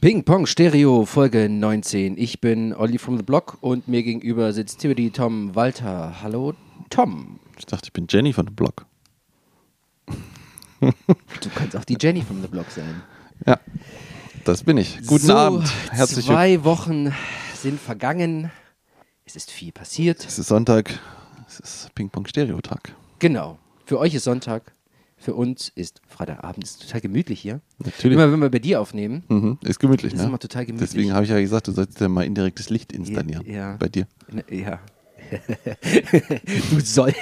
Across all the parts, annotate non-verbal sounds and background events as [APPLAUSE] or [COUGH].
Ping Pong Stereo Folge 19. Ich bin Olli from the Block und mir gegenüber sitzt Timothy Tom Walter. Hallo Tom. Ich dachte, ich bin Jenny von the Block. [LAUGHS] Du kannst auch die Jenny from the Block sein. Ja, das bin ich. Guten so, Abend. Herzlich willkommen. Zwei Wochen sind vergangen. Es ist viel passiert. Es ist Sonntag. Es ist Ping-Pong-Stereo-Tag. Genau. Für euch ist Sonntag. Für uns ist Freitagabend. Ist total gemütlich hier. Natürlich. Immer wenn wir bei dir aufnehmen, Mhm. Ist gemütlich, ist ne? immer total gemütlich. Deswegen habe ich ja gesagt, du sollst ja mal indirektes Licht installieren. Ja, ja. Bei dir. Ne, Ja. [LAUGHS] du, soll,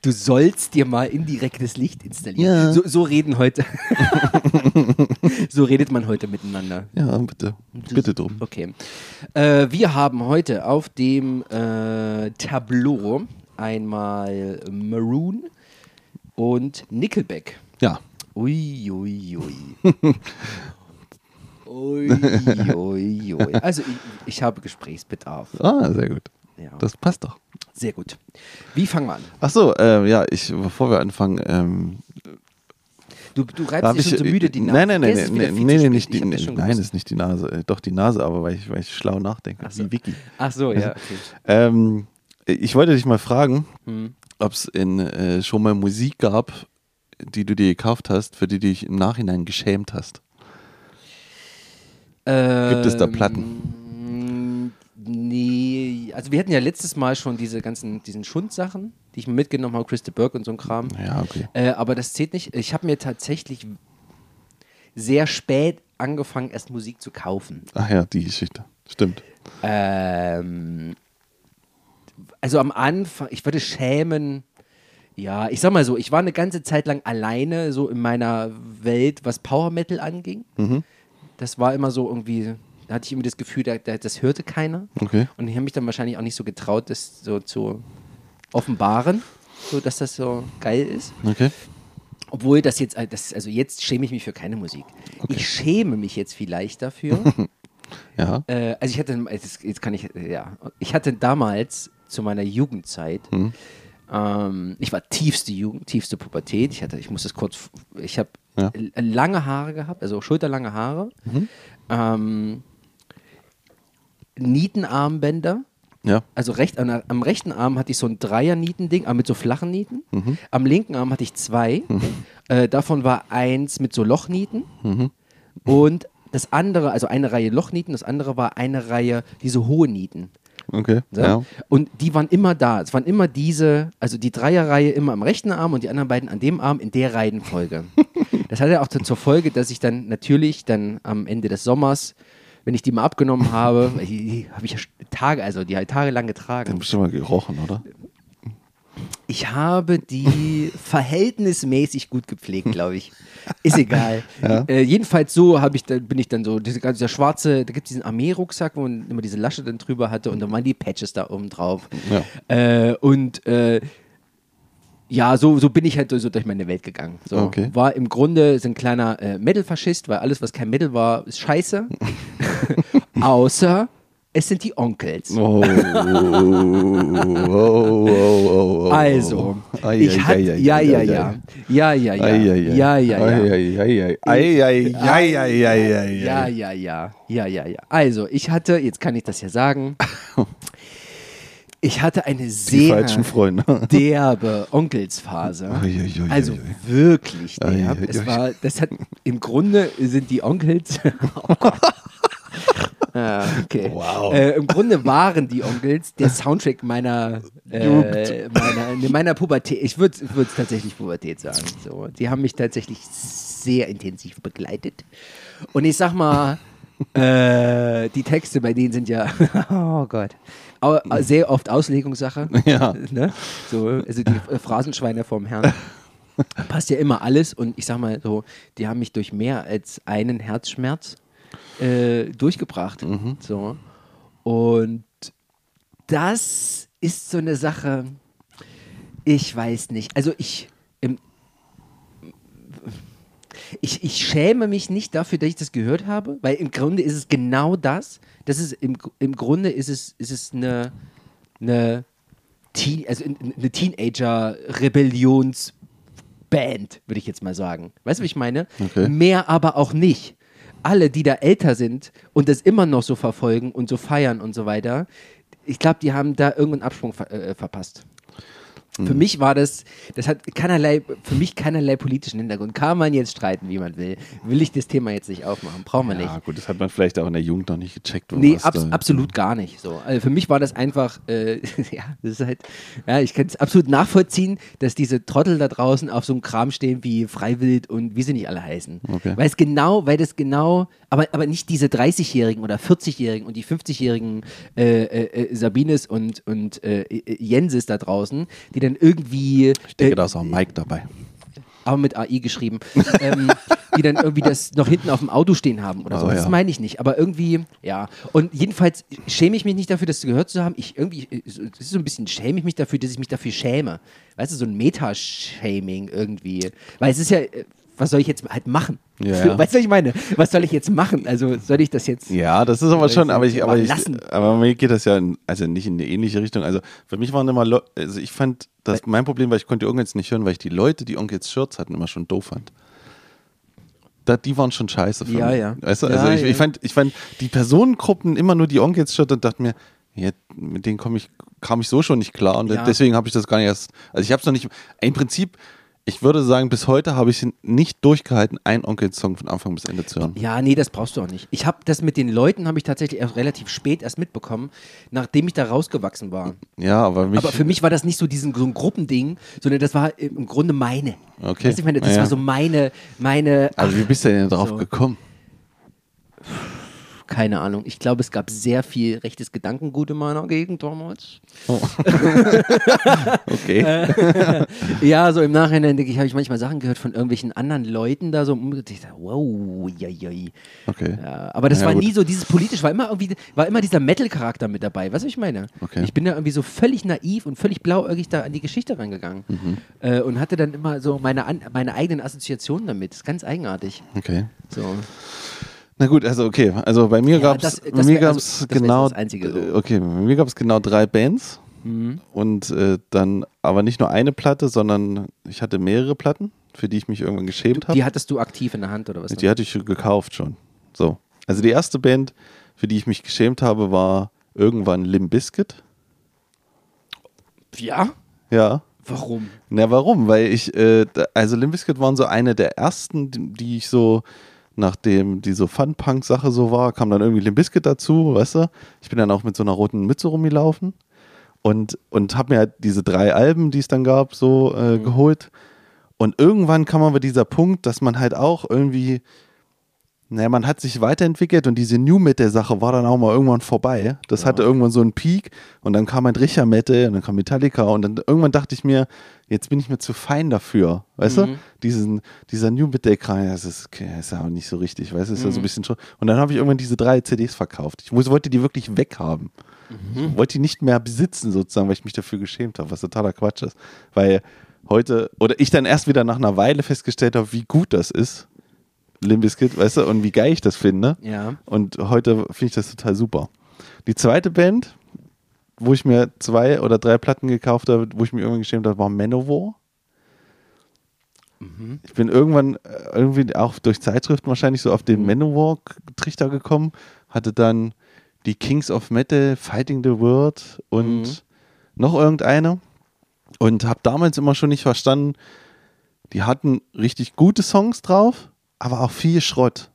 du sollst dir mal indirektes Licht installieren. Ja. So, so reden heute. [LAUGHS] so redet man heute miteinander. Ja, bitte. Bitte drum. Okay. Äh, wir haben heute auf dem äh, Tableau einmal Maroon und Nickelback. Ja. Ui, ui, ui. [LAUGHS] Ui, ui, ui. Also ich, ich habe Gesprächsbedarf. Ah, sehr gut. Ja. Das passt doch. Sehr gut. Wie fangen wir an? Ach so, ähm, ja, ich, bevor wir anfangen, ähm, Du, du reibst dich ich, schon so müde die Nase. Nein, nein, nein, nein, nein, nee, spät. nicht Ich die, nein, ist nicht die Nase, äh, doch die Nase, aber weil ich, weil ich schlau nachdenke, so. wie Vicky. Ach so, ja. Okay. Ähm, ich wollte dich mal fragen, Hm. Ob es äh, schon mal Musik gab, die du dir gekauft hast, für die du dich im Nachhinein geschämt hast. Gibt es da Ähm, Nee, also wir hatten ja letztes Mal schon diese ganzen, diesen Schundsachen, die ich mir mitgenommen habe, Christa Burke und so ein Kram. Ja, okay. Äh, aber das zählt nicht. Ich habe mir tatsächlich sehr spät angefangen, erst Musik zu kaufen. Ach ja, die Geschichte. Stimmt. Ähm, also am Anfang, ich würde schämen, ja, ich sag mal so, ich war eine ganze Zeit lang alleine so in meiner Welt, was Power Metal anging. Das war immer so irgendwie, da hatte ich immer das Gefühl, da, da, das hörte keiner. Okay. Und ich habe mich dann wahrscheinlich auch nicht so getraut, das so zu offenbaren, so dass das so geil ist. Okay. Obwohl das jetzt, äh, das, also jetzt schäme ich mich für keine Musik. Ich schäme mich jetzt vielleicht dafür. [LAUGHS] Ja. Äh, also ich hatte, jetzt, jetzt kann ich, äh, ja, ich hatte damals zu meiner Jugendzeit, Mhm. ähm, ich war tiefste Jugend, tiefste Pubertät. Ich hatte, ich muss das kurz, ich habe Ja. Mhm. lange Haare gehabt, also schulterlange Haare, ähm, Nietenarmbänder. Ja. Also recht, an, am rechten Arm hatte ich so ein Dreier-Nietending, aber mit so flachen Nieten. Mhm. Am linken Arm hatte ich zwei. Äh, davon war eins mit so Lochnieten. Mhm. Und das andere, also eine Reihe Lochnieten, das andere war eine Reihe diese hohe Nieten. Okay. So. Ja. Und die waren immer da. Es waren immer diese, also die Dreierreihe immer am rechten Arm und die anderen beiden an dem Arm in der Reihenfolge. [LAUGHS] das hatte auch dann zur Folge, dass ich dann natürlich dann am Ende des Sommers, wenn ich die mal abgenommen habe, [LAUGHS] die, die habe ich ja Tage, also die halt tagelang Den getragen. bestimmt mal gerochen, oder? Ich habe die [LAUGHS] verhältnismäßig gut gepflegt, glaube ich. Ist egal. [LAUGHS] Ja. Äh, jedenfalls so habe ich dann, bin ich dann so, diese, ganze- dieser schwarze, da gibt es diesen Armee-Rucksack, wo man immer diese Lasche dann drüber hatte und dann waren die Patches da oben drauf. Ja. Äh, und äh, ja, so, so bin ich halt so durch meine Welt gegangen. So. Okay. War im Grunde so ein kleiner äh, Metal-Faschist, weil alles, was kein Metal war, ist scheiße. [LAUGHS] Außer es sind die Onkels. Oh, oh, oh. Also, ich hatte, ja, ja, ja, ja, ja, ja, ja, ja, ja, ja, ja, ja, ja, ja, ja. Also, ich hatte, jetzt kann ich das ja sagen, ich hatte eine sehr derbe Onkelsphase. Also wirklich derb. Es war, das hat, im Grunde sind die Onkels. Oh [LAUGHS] Gott. [LAUGHS] Ah, okay. Wow. Äh, Im Grunde waren die Onkels der Soundtrack meiner, äh, meiner, ne, meiner Pubertät. Ich würde es tatsächlich Pubertät sagen. So. Die haben mich tatsächlich sehr intensiv begleitet. Und ich sag mal, äh, die Texte bei denen sind ja, [LAUGHS] oh Gott, au- sehr oft Auslegungssache. [LAUGHS] Ja. Ne? So, also die Phrasenschweine vom Herrn. Passt ja immer alles und ich sag mal so, die haben mich durch mehr als einen Herzschmerz äh, durchgebracht. So. Und das ist so eine Sache, ich weiß nicht. Also ich, im, ich, ich schäme mich nicht dafür, dass ich das gehört habe, weil im Grunde ist es genau das. Das ist im, im Grunde ist es, ist es eine, eine, Teen, also eine Teenager-Rebellionsband, würde ich jetzt mal sagen. Weißt du, wie ich meine? Okay. Mehr aber auch nicht. Alle, die da älter sind und das immer noch so verfolgen und so feiern und so weiter, ich glaube, die haben da irgendeinen Absprung ver äh, verpasst. Für mich war das, das hat keinerlei, für mich keinerlei politischen Hintergrund. Kann man jetzt streiten, wie man will. Will ich das Thema jetzt nicht aufmachen. Brauchen wir nicht. Ja, gut, das hat man vielleicht auch in der Jugend noch nicht gecheckt. Nee, abs absolut gar nicht. So. Also für mich war das einfach, äh, [LAUGHS] ja, das ist halt, ja, ich kann es absolut nachvollziehen, dass diese Trottel da draußen auf so einem Kram stehen wie Freiwild und wie sie nicht alle heißen. Okay. Weil es genau, weil das genau, aber, aber nicht diese 30-Jährigen oder 40-Jährigen und die 50-Jährigen äh, äh, äh, Sabines und, und äh, äh, Jenses da draußen, die dann irgendwie Ich denke, äh, da ist auch Mike dabei. aber mit AI geschrieben, [LAUGHS] ähm, die dann irgendwie das noch hinten auf dem Auto stehen haben oder so. Oh, Das ja. meine ich nicht. Aber irgendwie, ja. Und jedenfalls schäme ich mich nicht dafür, das gehört zu haben. Ich irgendwie, es ist so ein bisschen schäme ich mich dafür, dass ich mich dafür schäme. Weißt du, so ein Meta-Shaming irgendwie. Weil es ist ja, äh, was soll ich jetzt halt machen? Ja. Für, [LAUGHS] weißt du, was ich meine? Was soll ich jetzt machen? Also soll ich das jetzt. Ja, das ist aber schon, aber ich, aber ich, aber mir geht das ja, in, also nicht in eine ähnliche Richtung. Also für mich waren immer, Leu- also ich fand, das mein Problem war, ich konnte die Onkels nicht hören, weil ich die Leute, die Onkels Shirts hatten, immer schon doof fand. Da, die waren schon scheiße für Ja, mich. ja. Weißt du, Ja, also ich, ja. ich fand, ich fand die Personengruppen immer nur die Onkels Shirt und dachte mir, ja, mit denen komm ich, kam ich so schon nicht klar und deswegen habe ich das gar nicht erst, also ich habe es noch nicht, im Prinzip, ich würde sagen, bis heute habe ich nicht durchgehalten, einen Onkels-Song von Anfang bis Ende zu hören. Ja, nee, das brauchst du auch nicht. Ich habe das mit den Leuten, habe ich tatsächlich erst relativ spät erst mitbekommen, nachdem ich da rausgewachsen war. Ja, aber mich, Aber für mich war das nicht so diesen so ein Gruppending, sondern das war im Grunde meine. Okay. Weißt du, ich meine, das Ja, war so meine, meine. Also wie bist du denn drauf so. gekommen? Keine Ahnung. Ich glaube, es gab sehr viel rechtes Gedankengut in meiner Gegend damals. [LAUGHS] Okay. [LAUGHS] Ja, so im Nachhinein denke ich, habe ich manchmal Sachen gehört von irgendwelchen anderen Leuten da so. Ich dachte, wow, jai, Okay. Ja, aber das Ja, war gut. nie so dieses politisch, war immer irgendwie, war immer dieser Metal-Charakter mit dabei. Weißt du, was ich meine? Okay. Ich bin da irgendwie so völlig naiv und völlig blauäugig da an die Geschichte rangegangen Mhm. äh, und hatte dann immer so meine, meine eigenen Assoziationen damit. Das ist ganz eigenartig. Okay. So. Na gut, also okay. Also bei mir Ja, gab es also, genau Einzige äh, okay, bei mir gab es genau drei Bands Mhm. und äh, dann aber nicht nur eine Platte, sondern ich hatte mehrere Platten, für die ich mich irgendwann geschämt habe. Die hattest du aktiv in der Hand oder was? Die hatte ich gekauft schon. So. Also die erste Band, für die ich mich geschämt habe, war irgendwann Limp Bizkit. ja? Ja. Warum? Na, warum? Weil ich, äh, also Limp Bizkit waren so eine der ersten, die ich so, nachdem die so Fun-Punk-Sache so war, kam dann irgendwie Limp Bizkit dazu, weißt du? Ich bin dann auch mit so einer roten Mütze rumgelaufen und, und habe mir halt diese drei Alben, die es dann gab, so äh, geholt. Und irgendwann kam aber dieser Punkt, dass man halt auch irgendwie, naja, man hat sich weiterentwickelt und diese New Metal-Sache war dann auch mal irgendwann vorbei. Das hatte irgendwann so einen Peak und dann kam ein Richer Metal und dann kam Metallica und dann irgendwann dachte ich mir, jetzt bin ich mir zu fein dafür, weißt du? Diesen, dieser New Metal-Kram, das ist, ist ja auch nicht so richtig, weißt du? Ist ja so ein bisschen schon. Und dann habe ich irgendwann diese drei CDs verkauft. Ich wollte die wirklich weghaben. Ich wollte die nicht mehr besitzen, sozusagen, weil ich mich dafür geschämt habe, was totaler Quatsch ist. Weil heute, oder ich dann erst wieder nach einer Weile festgestellt habe, wie gut das ist, Limp Bizkit, weißt du, und wie geil ich das finde. Ja. Und heute finde ich das total super. Die zweite Band, wo ich mir zwei oder drei Platten gekauft habe, wo ich mir irgendwann geschämt habe, war Manowar. Ich bin irgendwann äh, irgendwie auch durch Zeitschriften wahrscheinlich so auf den Manowar-Trichter gekommen, hatte dann die Kings of Metal, Fighting the World und noch irgendeine und habe damals immer schon nicht verstanden, die hatten richtig gute Songs drauf, aber auch viel Schrott.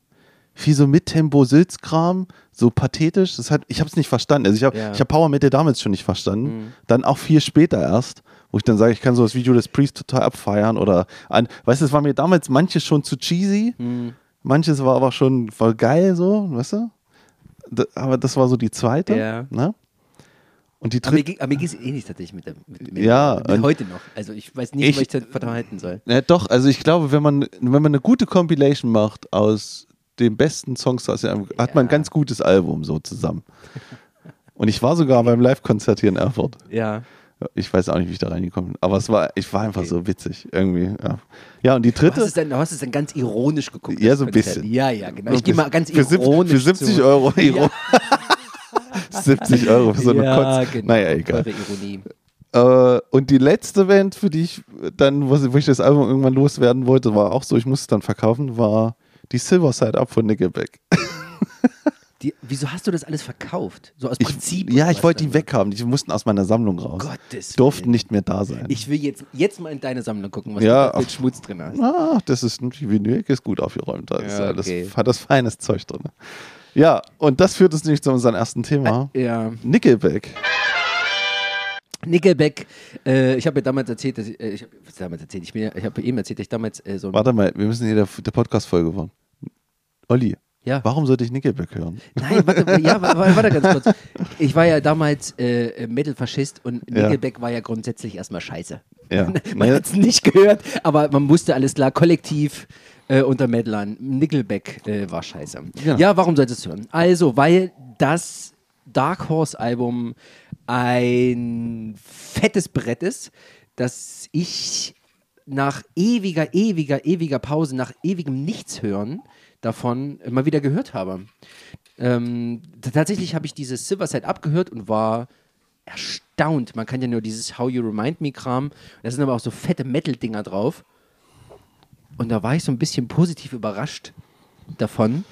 Viel so Mittempo Sülzkram, so pathetisch. Das hat, ich habe es nicht verstanden. Also ich habe Ja. ich hab Power Metal damals schon nicht verstanden. Mhm. Dann auch viel später erst, wo ich dann sage, ich kann so das Video des Priest total abfeiern oder an, weißt du, es war mir damals manches schon zu cheesy, Mhm. manches war aber schon voll geil so, weißt du? Aber das war so die zweite. Ja. Ne? Und die Aber mir, dritte. aber mir geht es ähnlich tatsächlich mit, der, mit, mit, Ja, mit heute noch. Also ich weiß nicht, Ich- was ich verhalten soll. Ja, doch, also ich glaube, wenn man, wenn man eine gute Compilation macht aus den besten Songs, aus dem- hat man ein Ja. ganz gutes Album so zusammen. Und ich war sogar beim Live-Konzert hier in Erfurt. Ja. Ich weiß auch nicht, wie ich da reingekommen bin, aber es war, ich war einfach Okay. so witzig irgendwie. Ja, ja und die Du hast, dritte. es dann, du hast es dann ganz ironisch geguckt. Ja, so ein bisschen. Ja, ja, genau. Ich gehe mal ganz für, ironisch für 70 zu. Euro. Ja. [LAUGHS] 70 Euro für so eine ja, Kotz. genau. Naja, egal. Ironie. Äh, und die letzte Band, für die ich dann, wo, ich das Album irgendwann loswerden wollte, war auch so, ich musste es dann verkaufen, war Die Silver Side Up von Nickelback. [LAUGHS] Die, wieso hast du das alles verkauft? So aus Ich, Prinzip? ja, oder ich wollte die weghaben. Die mussten aus meiner Sammlung raus. Gottes Durften Willen. nicht mehr da sein. Ich will jetzt, jetzt mal in deine Sammlung gucken, was Ja, du ach. Schmutz drin hast. Ah, das ist die Vinyl ist gut aufgeräumt. Da ist Ja, alles, okay. hat das feines Zeug drin. Ja, und das führt uns nämlich zu unserem ersten Thema. Ja. Nickelback. Nickelback, äh, ich habe ja damals erzählt, dass ich, äh, ich habe damals erzählt, ich, ich habe eben erzählt, dass ich damals äh, so ein, Warte mal, wir müssen hier der, der Podcast-Folge waren. Olli, ja. warum sollte ich Nickelback hören? Nein, warte, [LAUGHS] ja, warte, ganz kurz. Ich war ja damals äh, Metal-Faschist und Ja. Nickelback war ja grundsätzlich erstmal scheiße. Ja. [LAUGHS] Man hat es nicht gehört, aber man wusste alles klar, kollektiv äh, unter Metalern. Nickelback äh, war scheiße. Ja. Ja. warum solltest du hören? Also, weil das Dark Horse Album ein fettes Brett ist, das ich nach ewiger, ewiger, ewiger Pause, nach ewigem Nichtshören davon mal wieder gehört habe. Ähm, tatsächlich habe ich dieses Silverside abgehört und war erstaunt. Man kann ja nur dieses How You Remind Me Kram. Da sind aber auch so fette Metal-Dinger drauf. Und da war ich so ein bisschen positiv überrascht davon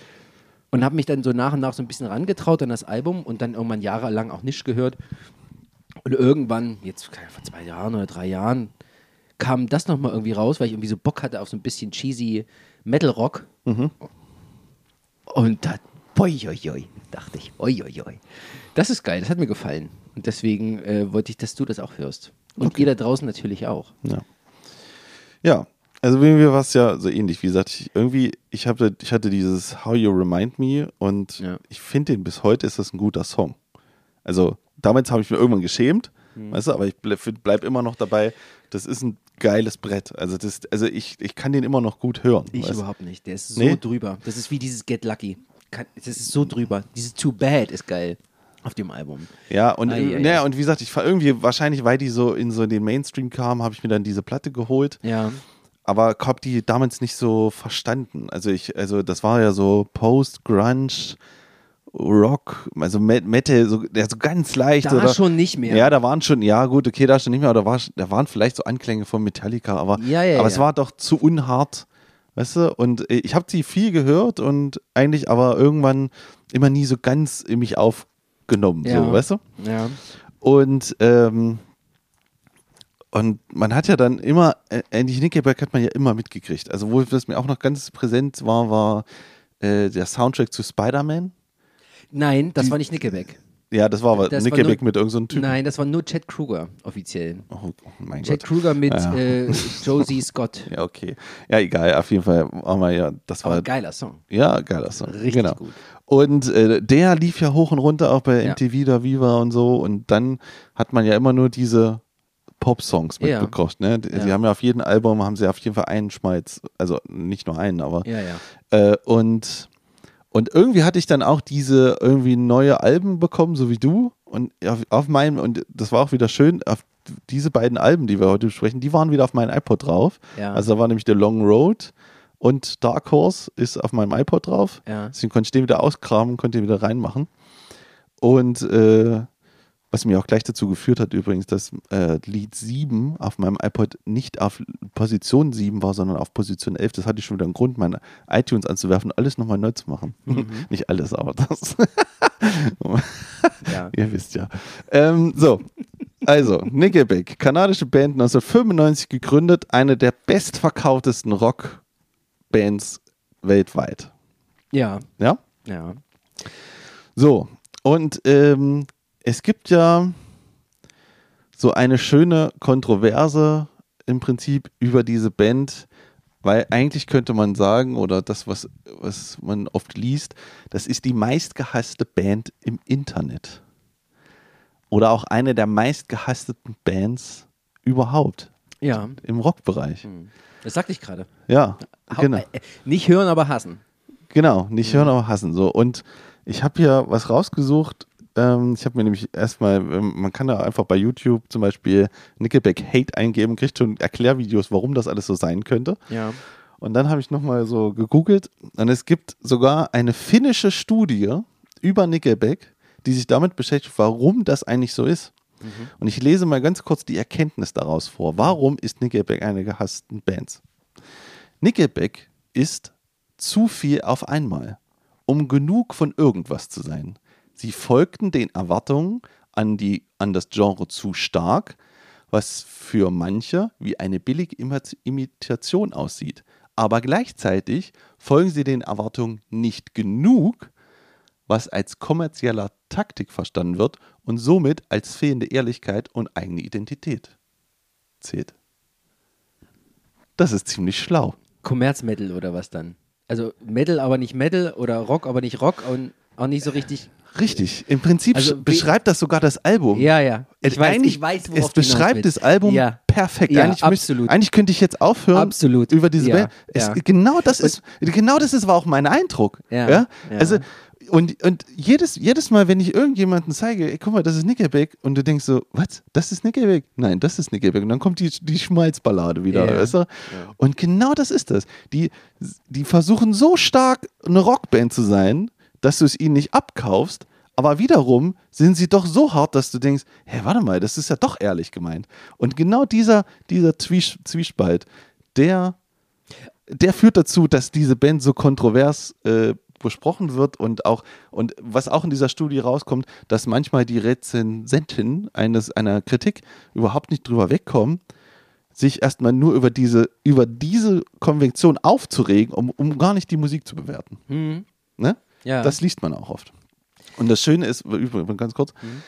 und habe mich dann so nach und nach so ein bisschen rangetraut an das Album und dann irgendwann jahrelang auch nicht gehört. Und irgendwann, jetzt vor zwei Jahren oder drei Jahren, kam das nochmal irgendwie raus, weil ich irgendwie so Bock hatte auf so ein bisschen cheesy Metal-Rock. Und da, boi, oi, oi, dachte ich, oi, oi, oi. Das ist geil, das hat mir gefallen. Und deswegen äh, wollte ich, dass du das auch hörst. Und ihr da draußen natürlich auch. Ja. Ja, also bei mir war es ja so ähnlich. Wie gesagt, ich, irgendwie, ich, hatte, ich hatte dieses How You Remind Me und Ja. ich finde den bis heute ist das ein guter Song. Also damals habe ich mir irgendwann geschämt, weißt du, aber ich bleib, bleib immer noch dabei, das ist ein geiles Brett. Also, das, also ich, ich kann den immer noch gut hören. Ich weißt überhaupt nicht. Der ist so Nee? drüber. Das ist wie dieses Get Lucky. Das ist so drüber. Dieses Too Bad ist geil auf dem Album. Ja, und, ei, naja, ei. und wie gesagt, ich war irgendwie, wahrscheinlich, weil die so in so den Mainstream kamen, habe ich mir dann diese Platte geholt. Ja. aber habe die damals nicht so verstanden. Also ich, also das war ja so Post-Grunge, Rock, also Met- Metal, so, ja, so ganz leicht. Da oder, schon nicht mehr. Ja, da waren schon, ja gut, okay, da schon nicht mehr, aber da, war, da waren vielleicht so Anklänge von Metallica, aber, Ja, ja, aber es war doch zu unhart, weißt du? Und äh, ich habe sie viel gehört und eigentlich aber irgendwann immer nie so ganz in mich aufgenommen, so, weißt du? Ja. Und, ähm, und man hat ja dann immer, äh, Andy Nickelback hat man ja immer mitgekriegt. Also, wo das mir auch noch ganz präsent war, war äh, der Soundtrack zu Spider-Man. Nein, das Die- war nicht Nickelback. Ja, das war aber Das war Nickelback nur- mit irgendeinem so einem Typen. Nein, das war nur Chad Kruger offiziell. Oh, oh mein Chad Gott. Kruger mit Ja. äh, Josie Scott. [LAUGHS] Ja, okay. Ja, egal. Auf jeden Fall war mal ja, das war Aber geiler Song. ja geiler Song. Richtig genau. gut. Und äh, der lief ja hoch und runter auch bei Ja. MTV da Viva und so. Und dann hat man ja immer nur diese Pop-Songs Ja. mitbekommen. Ne? Die, Ja. die haben ja auf jedem Album haben sie auf jeden Fall einen Schmalz, also nicht nur einen, aber Ja, ja. äh, und und irgendwie hatte ich dann auch diese irgendwie neue Alben bekommen, so wie du. Und auf, auf meinem, und das war auch wieder schön, auf diese beiden Alben, die wir heute besprechen, die waren wieder auf meinem iPod drauf. Ja. Also da war nämlich The Long Road und Dark Horse ist auf meinem iPod drauf. Ja. Deswegen konnte ich den wieder auskramen, konnte den wieder reinmachen. Und äh, was mir auch gleich dazu geführt hat, übrigens, dass äh, Lied 7 auf meinem iPod nicht auf Position 7 war, sondern auf Position 11. Das hatte ich schon wieder einen Grund, meine iTunes anzuwerfen und alles nochmal neu zu machen. [LAUGHS] nicht alles, aber das. [LAUGHS] ja. [LAUGHS] Ihr wisst ja. Ähm, so, also, Nickelback, kanadische Band 1995 gegründet, eine der bestverkauftesten Rockbands weltweit. Ja. Ja? Ja. So, und ähm, es gibt ja so eine schöne Kontroverse im Prinzip über diese Band, weil eigentlich könnte man sagen, oder das, was, was man oft liest, das ist die meistgehasste Band im Internet. Oder auch eine der meistgehassten Bands überhaupt Ja. im Rockbereich. Das sagte ich gerade. Ja, Hau- genau. äh, Nicht hören, aber hassen. Genau, nicht hören, aber hassen. So. Und ich habe hier was rausgesucht. Ähm, ich habe mir nämlich erstmal, ähm, man kann da einfach bei YouTube zum Beispiel Nickelback Hate eingeben, kriegt schon Erklärvideos, warum das alles so sein könnte. Ja. Und dann habe ich nochmal so gegoogelt und es gibt sogar eine finnische Studie über Nickelback, die sich damit beschäftigt, warum das eigentlich so ist. Und ich lese mal ganz kurz die Erkenntnis daraus vor. Warum ist Nickelback eine gehassten Bands? Nickelback ist zu viel auf einmal, um genug von irgendwas zu sein. Sie folgten den Erwartungen an, die, an das Genre zu stark, was für manche wie eine billige Imi- Imitation aussieht. Aber gleichzeitig folgen sie den Erwartungen nicht genug, was als kommerzieller Taktik verstanden wird und somit als fehlende Ehrlichkeit und eigene Identität zählt. Das ist ziemlich schlau. Kommerzmetal oder was dann? Also Metal, aber nicht Metal oder Rock, aber nicht Rock und auch nicht so richtig. Richtig. Im Prinzip Also beschreibt das sogar das Album. Ja, ja. Ich weiß, eigentlich- ich weiß, worauf es beschreibt das Album Ja. perfekt. Ja, eigentlich, absolut. Müsst, eigentlich könnte ich jetzt aufhören Absolut. über diese Ja, Band. Es. Genau das ist, genau das ist, war auch mein Eindruck. Ja. Also und, und jedes, jedes Mal, wenn ich irgendjemanden zeige, ey, guck mal, das ist Nickelback, und du denkst so, was? Das ist Nickelback? Nein, das ist Nickelback. Und dann kommt die, die Schmalzballade wieder. Ja. Weißt du? Und genau das ist das. Die, die versuchen so stark eine Rockband zu sein, dass du es ihnen nicht abkaufst, aber wiederum sind sie doch so hart, dass du denkst, hä, warte mal, das ist ja doch ehrlich gemeint. Und genau dieser, dieser Zwies Zwiespalt, der, der führt dazu, dass diese Band so kontrovers äh, besprochen wird und auch, und was auch in dieser Studie rauskommt, dass manchmal die Rezensenten eines, einer Kritik überhaupt nicht drüber wegkommen, sich erstmal nur über diese, über diese Konvention aufzuregen, um, um gar nicht die Musik zu bewerten. Mhm. Ne? Ja. Das liest man auch oft. Und das Schöne ist, übrigens ganz kurz, Mhm.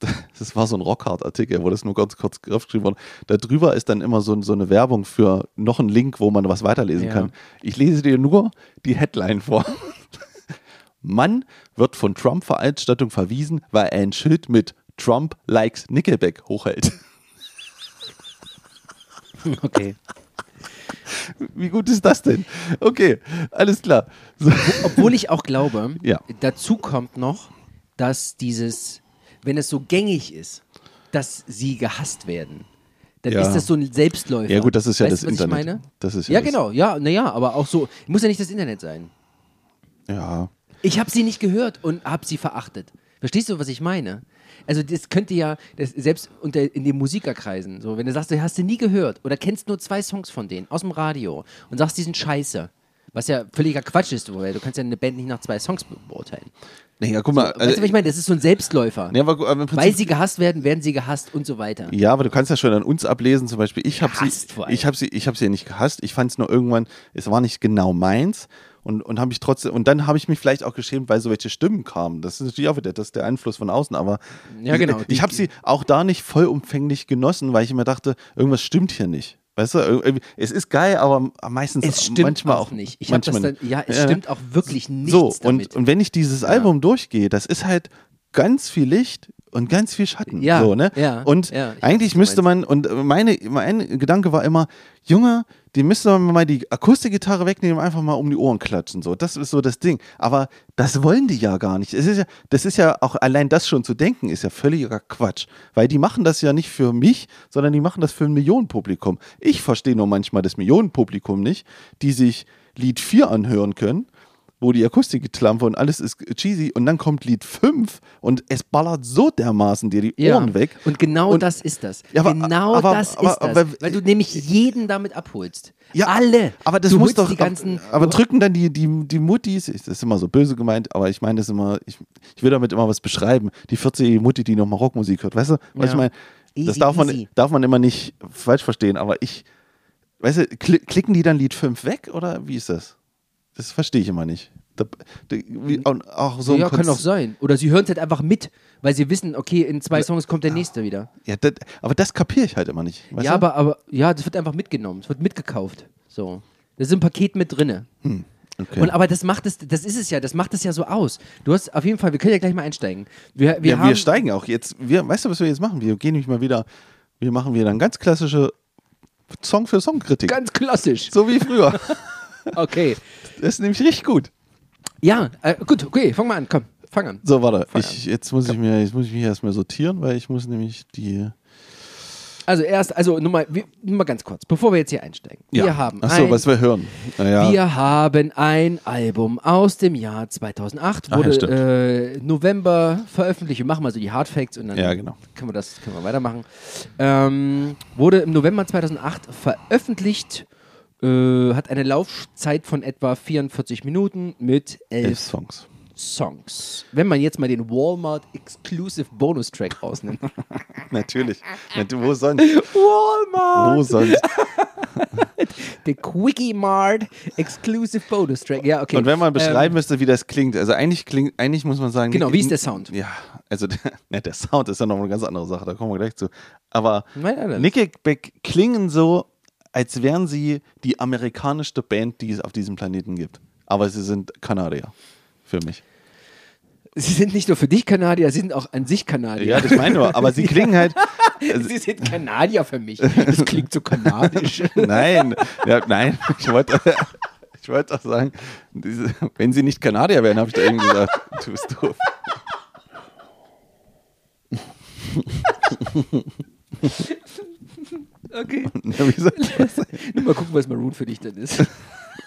[LAUGHS] das war so ein Rockhard-Artikel, wo das nur ganz kurz aufgeschrieben wurde. Da drüber ist dann immer so, so eine Werbung für noch einen Link, wo man was weiterlesen Ja. kann. Ich lese dir nur die Headline vor. [LAUGHS] Mann wird von Trump-Veranstaltung verwiesen, weil er ein Schild mit Trump likes Nickelback hochhält. [LAUGHS] Okay. Wie gut ist das denn? Okay, alles klar. So. Obwohl ich auch glaube, Ja. dazu kommt noch, dass dieses, wenn es so gängig ist, dass sie gehasst werden, dann Ja. ist das so ein Selbstläufer. Ja gut, das ist ja weißt das Internet. Ich meine? Das ist Ja, das- genau, ja, naja, aber auch so, muss ja nicht das Internet sein. Ja. Ich habe sie nicht gehört und habe sie verachtet. Verstehst du, was ich meine? Also das könnte ja, das, selbst unter, in den Musikerkreisen, so, wenn du sagst, du hast sie nie gehört oder kennst nur zwei Songs von denen aus dem Radio und sagst, die sind scheiße, was ja völliger Quatsch ist, weil du kannst ja eine Band nicht nach zwei Songs be- beurteilen. Nee, ja, guck mal. weißt du, was ich meine? Das ist so ein Selbstläufer. nee, aber, aber Weil sie gehasst werden, werden sie gehasst und so weiter. Ja, aber du kannst ja schon an uns ablesen, zum Beispiel, ich habe sie, ich habe sie, ich habe sie ja nicht gehasst. Ich fand es nur irgendwann, es war nicht genau meins und und habe ich trotzdem und dann habe ich mich vielleicht auch geschämt, weil so welche Stimmen kamen. Das ist natürlich auch wieder, das ist der Einfluss von außen. Aber Ja, genau. ich habe sie auch da nicht vollumfänglich genossen, weil ich immer dachte, irgendwas stimmt hier nicht. Weißt du, es ist geil, aber meistens Es stimmt manchmal auch auch nicht. Ich manchmal dann, ja, es Ja. stimmt auch wirklich nichts so, und, damit. und wenn ich dieses Album durchgehe, das ist halt ganz viel Licht und ganz viel Schatten. Ja, so, ne? ja, und ja, eigentlich müsste man, und meine, mein Gedanke war immer, Junge, die müsste man mal die Akustikgitarre wegnehmen, einfach mal um die Ohren klatschen. So, das ist so das Ding. Aber das wollen die ja gar nicht. Es ist ja, das ist ja auch allein das schon zu denken, ist ja völliger Quatsch. Weil die machen das ja nicht für mich, sondern die machen das für ein Millionenpublikum. Ich verstehe nur manchmal das Millionenpublikum nicht, die sich Lied 4 anhören können wo die Akustiklampe und alles ist cheesy und dann kommt Lied 5 und es ballert so dermaßen dir die ja. Ohren weg. Und genau Und- das ist das. Ja, aber- genau aber- das aber- ist das. aber- weil du nämlich jeden damit abholst. Ja, Alle. Aber das du muss doch. Die ganzen, aber drücken dann die, die, die Muttis, das ist immer so böse gemeint, aber ich meine das immer, ich, ich will damit immer was beschreiben. Die 40-jährige Mutti, die nochmal Rockmusik hört, weißt du? Was Ja. ich meine? Das darf man, darf man immer nicht falsch verstehen, aber ich, weißt du, kli klicken die dann Lied 5 weg oder wie ist das? Das verstehe ich immer nicht. Da, da, wie, und auch so ein ja, kann auch sein. Oder sie hören es halt einfach mit, weil sie wissen, okay, in zwei Songs kommt der nächste wieder. Ja, das, aber das kapiere ich halt immer nicht. Ja, du? aber, aber ja, das wird einfach mitgenommen. Es wird mitgekauft. So. Das ist im Paket mit drinne. Okay. Und aber das macht es, das ist es ja, das macht es ja so aus. Du hast auf jeden Fall, wir können ja gleich mal einsteigen. Wir, wir ja, haben, wir steigen auch jetzt. Wir, weißt du, was wir jetzt machen? Wir gehen nämlich mal wieder, wir machen wieder eine ganz klassische Song für Song-Kritik. ganz klassisch. So wie früher. [LAUGHS] Okay. Das ist nämlich richtig gut. Ja, äh, gut, okay, fang mal an, komm, fang an. So, warte. Fang Ich, jetzt, muss ich mir, jetzt muss ich mich erstmal sortieren, weil ich muss nämlich die. Also erst, also nur mal, wir, nur mal ganz kurz, bevor wir jetzt hier einsteigen. Wir haben Achso, ein, was wir hören. Naja. Wir haben ein Album aus dem Jahr 2008, Ach ja, wurde stimmt. äh, November veröffentlicht. Wir machen mal so die Hard Facts und dann Ja, genau. können wir das können wir weitermachen. Ähm, wurde im November 2008 veröffentlicht Äh, hat eine Laufzeit von etwa 44 Minuten mit Elf elf Songs. Songs. Wenn man jetzt mal den Walmart Exclusive Bonus Track rausnimmt. [LAUGHS] Natürlich. Wo sonst? [LAUGHS] Walmart! Wo sonst? [LAUGHS] Der Quickie Mart Exclusive Bonus Track. Ja, okay. Und wenn man beschreiben Ähm, müsste, wie das klingt, also eigentlich klingt, eigentlich muss man sagen. Genau, wie ist der Sound? Ja, also der, ne, der Sound ist ja noch eine ganz andere Sache, da kommen wir gleich zu. Aber Nein, nein, nein. Nickelback klingen so, als wären sie die amerikanischste Band, die es auf diesem Planeten gibt. Aber sie sind Kanadier. Für mich. sie sind nicht nur für dich Kanadier, sie sind auch an sich Kanadier. Ja, das meine ich nur. Aber sie [LAUGHS] klingen halt. sie sind Kanadier für mich. Das klingt so kanadisch. [LAUGHS] Nein, ja, nein, ich wollte, ich wollte auch sagen, diese, wenn sie nicht Kanadier wären, habe ich da irgendwie gesagt, du bist doof. [LAUGHS] Okay. Soll ich das [LAUGHS] sagen? Mal gucken, was Maroon für dich denn ist. [LAUGHS]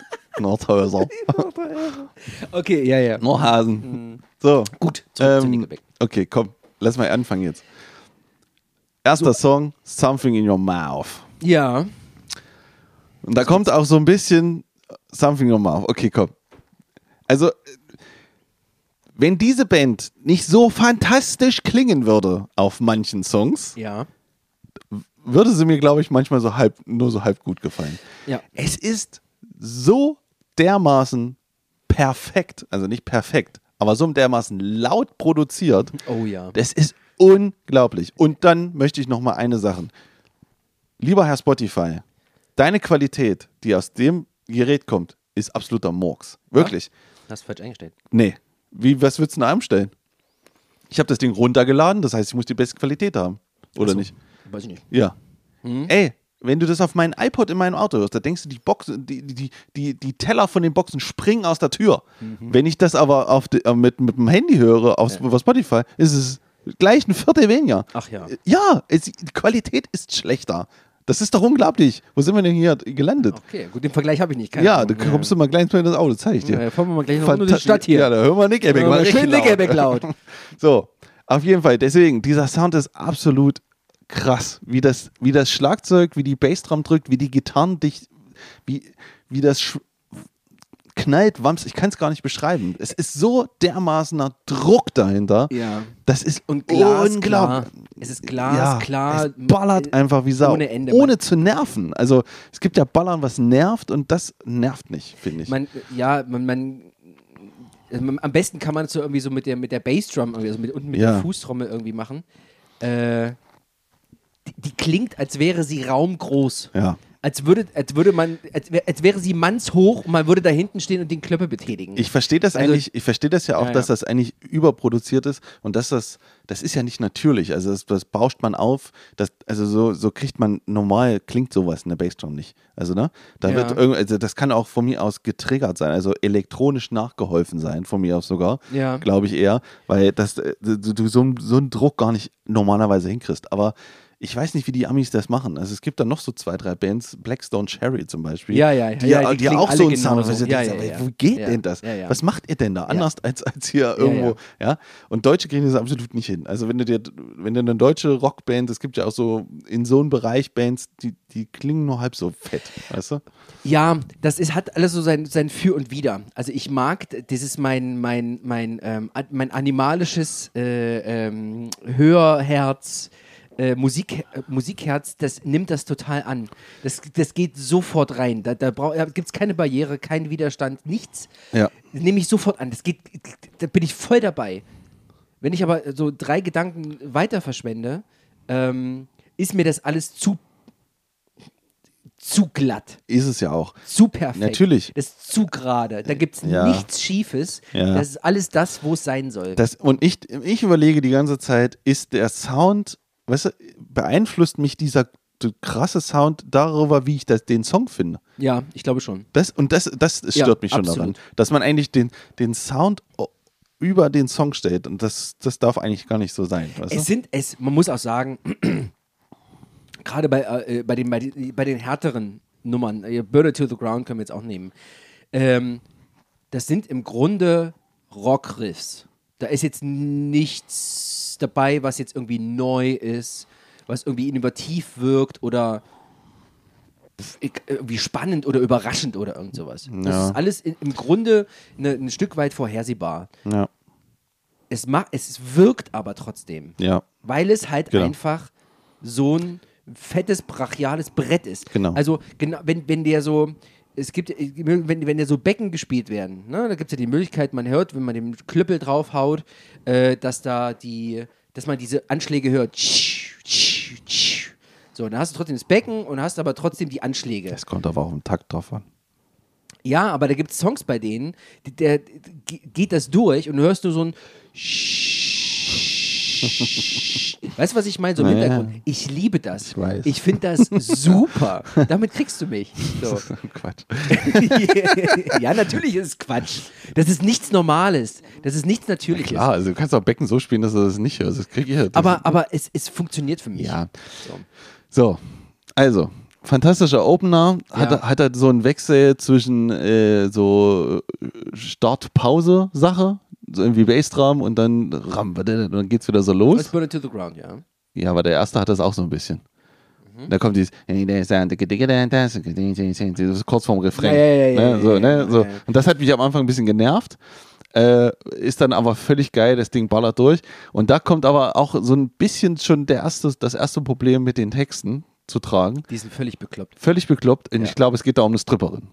[LAUGHS] Nordhäuser. Okay, ja, ja. Nordhasen. So. Gut, zurück zu Ähm, Nickelback. okay, komm, lass mal anfangen jetzt. Erster Song, Something in Your Mouth. Ja. Und da kommt auch so ein bisschen Something in Your Mouth. Okay, komm. Also, äh, wenn diese Band nicht so fantastisch klingen würde auf manchen Songs, Ja. Würde sie mir, glaube ich, manchmal so halb, nur so halb gut gefallen. Ja. Es ist so dermaßen perfekt, also nicht perfekt, aber so dermaßen laut produziert. Oh ja. Das ist unglaublich. Und dann möchte ich noch mal eine Sache. Lieber Herr Spotify, deine Qualität, die aus dem Gerät kommt, ist absoluter Murks. Wirklich. Hast falsch eingestellt. Nee. Wie, was würdest du denn einstellen? Ich habe das Ding runtergeladen, das heißt, ich muss die beste Qualität haben. Oder so. nicht? Weiß ich nicht. Ja. Hm? Ey, wenn du das auf meinen iPod in meinem Auto hörst, da denkst du, die Box, die, die, die, die Teller von den Boxen springen aus der Tür. Mhm. Wenn ich das aber auf die, äh, mit, mit dem Handy höre, auf, auf Spotify, ist es gleich ein Viertel weniger. Ach ja. Ja, es, die Qualität ist schlechter. Das ist doch unglaublich. Wo sind wir denn hier gelandet? Okay, gut, den Vergleich habe ich nicht. Keine ja, Ahnung. da kommst du mal gleich mit ins Auto, zeig ich dir. Ja, fahren wir mal gleich noch durch die Stadt hier. Ja, da hören wir. Hören wir mal schön laut. Nickelback laut. [LAUGHS] So, auf jeden Fall. Deswegen, dieser Sound ist absolut krass. Wie das, wie das Schlagzeug, wie die Bassdrum drückt, wie die Gitarren dich, wie, wie das sch- knallt, wams. Ich kann es gar nicht beschreiben. Es ist so dermaßener Druck dahinter. Ja. Das ist Und unglaublich. Es ist glasklar. Es ballert einfach wie Sau. Ohne Ende. Ohne zu nerven. Also es gibt ja Ballern, was nervt und das nervt nicht, finde ich. Man, ja, man, man, also am besten kann man es so irgendwie so mit der, mit der Bassdrum, also mit, unten mit Ja. der Fußtrommel irgendwie machen. Äh, die, klingt, als wäre sie raumgroß. ja. Als würde, als würde man, als, wär, als wäre sie mannshoch und man würde da hinten stehen und den Klöppel betätigen. Ich verstehe das Also- eigentlich, ich verstehe das ja auch, Ja, dass ja. das eigentlich überproduziert ist und dass das, das ist ja nicht natürlich. Also das, das bauscht man auf, das, also so, so kriegt man normal, klingt sowas in der Bassdrum nicht. Also ne, da Ja. wird irgend, also das kann auch von mir aus getriggert sein, also elektronisch nachgeholfen sein, von mir aus sogar, Ja. glaube ich eher, weil das, äh, du, du so, so einen Druck gar nicht normalerweise hinkriegst. Aber ich weiß nicht, wie die Amis das machen. Also es gibt da noch so zwei, drei Bands, Blackstone Cherry zum Beispiel. Ja, ja, die, ja, die die, auch so einen Sound haben. Ja, ja, ja. Wo geht denn das? Was macht ihr denn da? Anders als, als hier irgendwo. Ja, Und Deutsche kriegen das absolut nicht hin. Also wenn du dir, wenn du eine deutsche Rockband, es gibt ja auch so in so einem Bereich Bands, die, die klingen nur halb so fett, weißt du? Ja, das ist, hat alles so sein, sein Für und Wider. Also ich mag, das ist mein, mein, mein, ähm, mein animalisches äh, ähm, Hörherz, äh, Musik, äh, Musikherz, das nimmt das total an. Das, das geht sofort rein. Da, da, da gibt es keine Barriere, keinen Widerstand, nichts. Ja. Das nehme ich sofort an. Das geht, da bin ich voll dabei. Wenn ich aber so drei Gedanken weiter verschwende, ähm, ist mir das alles zu, zu glatt Ist es ja auch. zu perfekt. Natürlich. Das ist zu gerade. Da gibt es Ja. nichts Schiefes. Ja. Das ist alles das, wo es sein soll. Das, und ich, ich überlege die ganze Zeit, ist der Sound, weißt du, beeinflusst mich dieser krasse Sound darüber, wie ich das, den Song finde? ja, ich glaube schon. Das, und das, das stört Ja, mich schon absolut. daran, dass man eigentlich den, den Sound über den Song stellt und das, das darf eigentlich gar nicht so sein. Es du? sind, es, man muss auch sagen, [CLEARS THROAT] gerade bei, äh, bei, den, bei, bei den härteren Nummern, äh, Burn It to the Ground können wir jetzt auch nehmen, ähm, das sind im Grunde Rockriffs. Da ist jetzt nichts dabei, was jetzt irgendwie neu ist, was irgendwie innovativ wirkt oder irgendwie spannend oder überraschend oder irgend sowas. Das Ja. ist alles in, im Grunde ne, ein Stück weit vorhersehbar. Ja. Es, macht, es wirkt aber trotzdem, Ja. weil es halt Genau. einfach so ein fettes, brachiales Brett ist. Genau. Also, genau, wenn, wenn der so, es gibt, wenn, wenn der so Becken gespielt werden, ne, da gibt es ja die Möglichkeit, man hört, wenn man den Klüppel draufhaut, äh, dass da die, dass man diese Anschläge hört. So, dann hast du trotzdem das Becken und hast aber trotzdem die Anschläge. Es kommt aber auch im Takt drauf an. Ja, aber da gibt es Songs bei denen, der, ge- geht das durch und du hörst nur so ein [LAUGHS] Weißt du, was ich meine? So im Ja, ja. Hintergrund. Ich liebe das. Ich weiß. Ich finde das super. Damit kriegst du mich. [LAUGHS] So. Quatsch. [LAUGHS] ja, natürlich ist es Quatsch. Das ist nichts Normales. Das ist nichts Natürliches. Klar, also du kannst auch Becken so spielen, dass du das nicht hörst. Das krieg ich ja. Das Aber, aber es, es funktioniert für mich. Ja. So. So, also, fantastischer Opener. Hat, Ja. er- hat er so einen Wechsel zwischen äh, so Start-Pause-Sache, so irgendwie Bassdrum und dann Ram, und dann geht's wieder so Let's los. burn it to the ground, ja. Ja, aber der erste hat das auch so ein bisschen. Mhm. Da kommt dieses das ist kurz vorm Refrain. Ja, ja, ja, ne? so, ne? so. Und das hat mich am Anfang ein bisschen genervt. Äh, ist dann aber völlig geil, das Ding ballert durch. Und da kommt aber auch so ein bisschen schon der erste, das erste Problem mit den Texten zu tragen. Die sind völlig bekloppt. Völlig bekloppt. Und ich glaube, es geht da um eine Stripperin.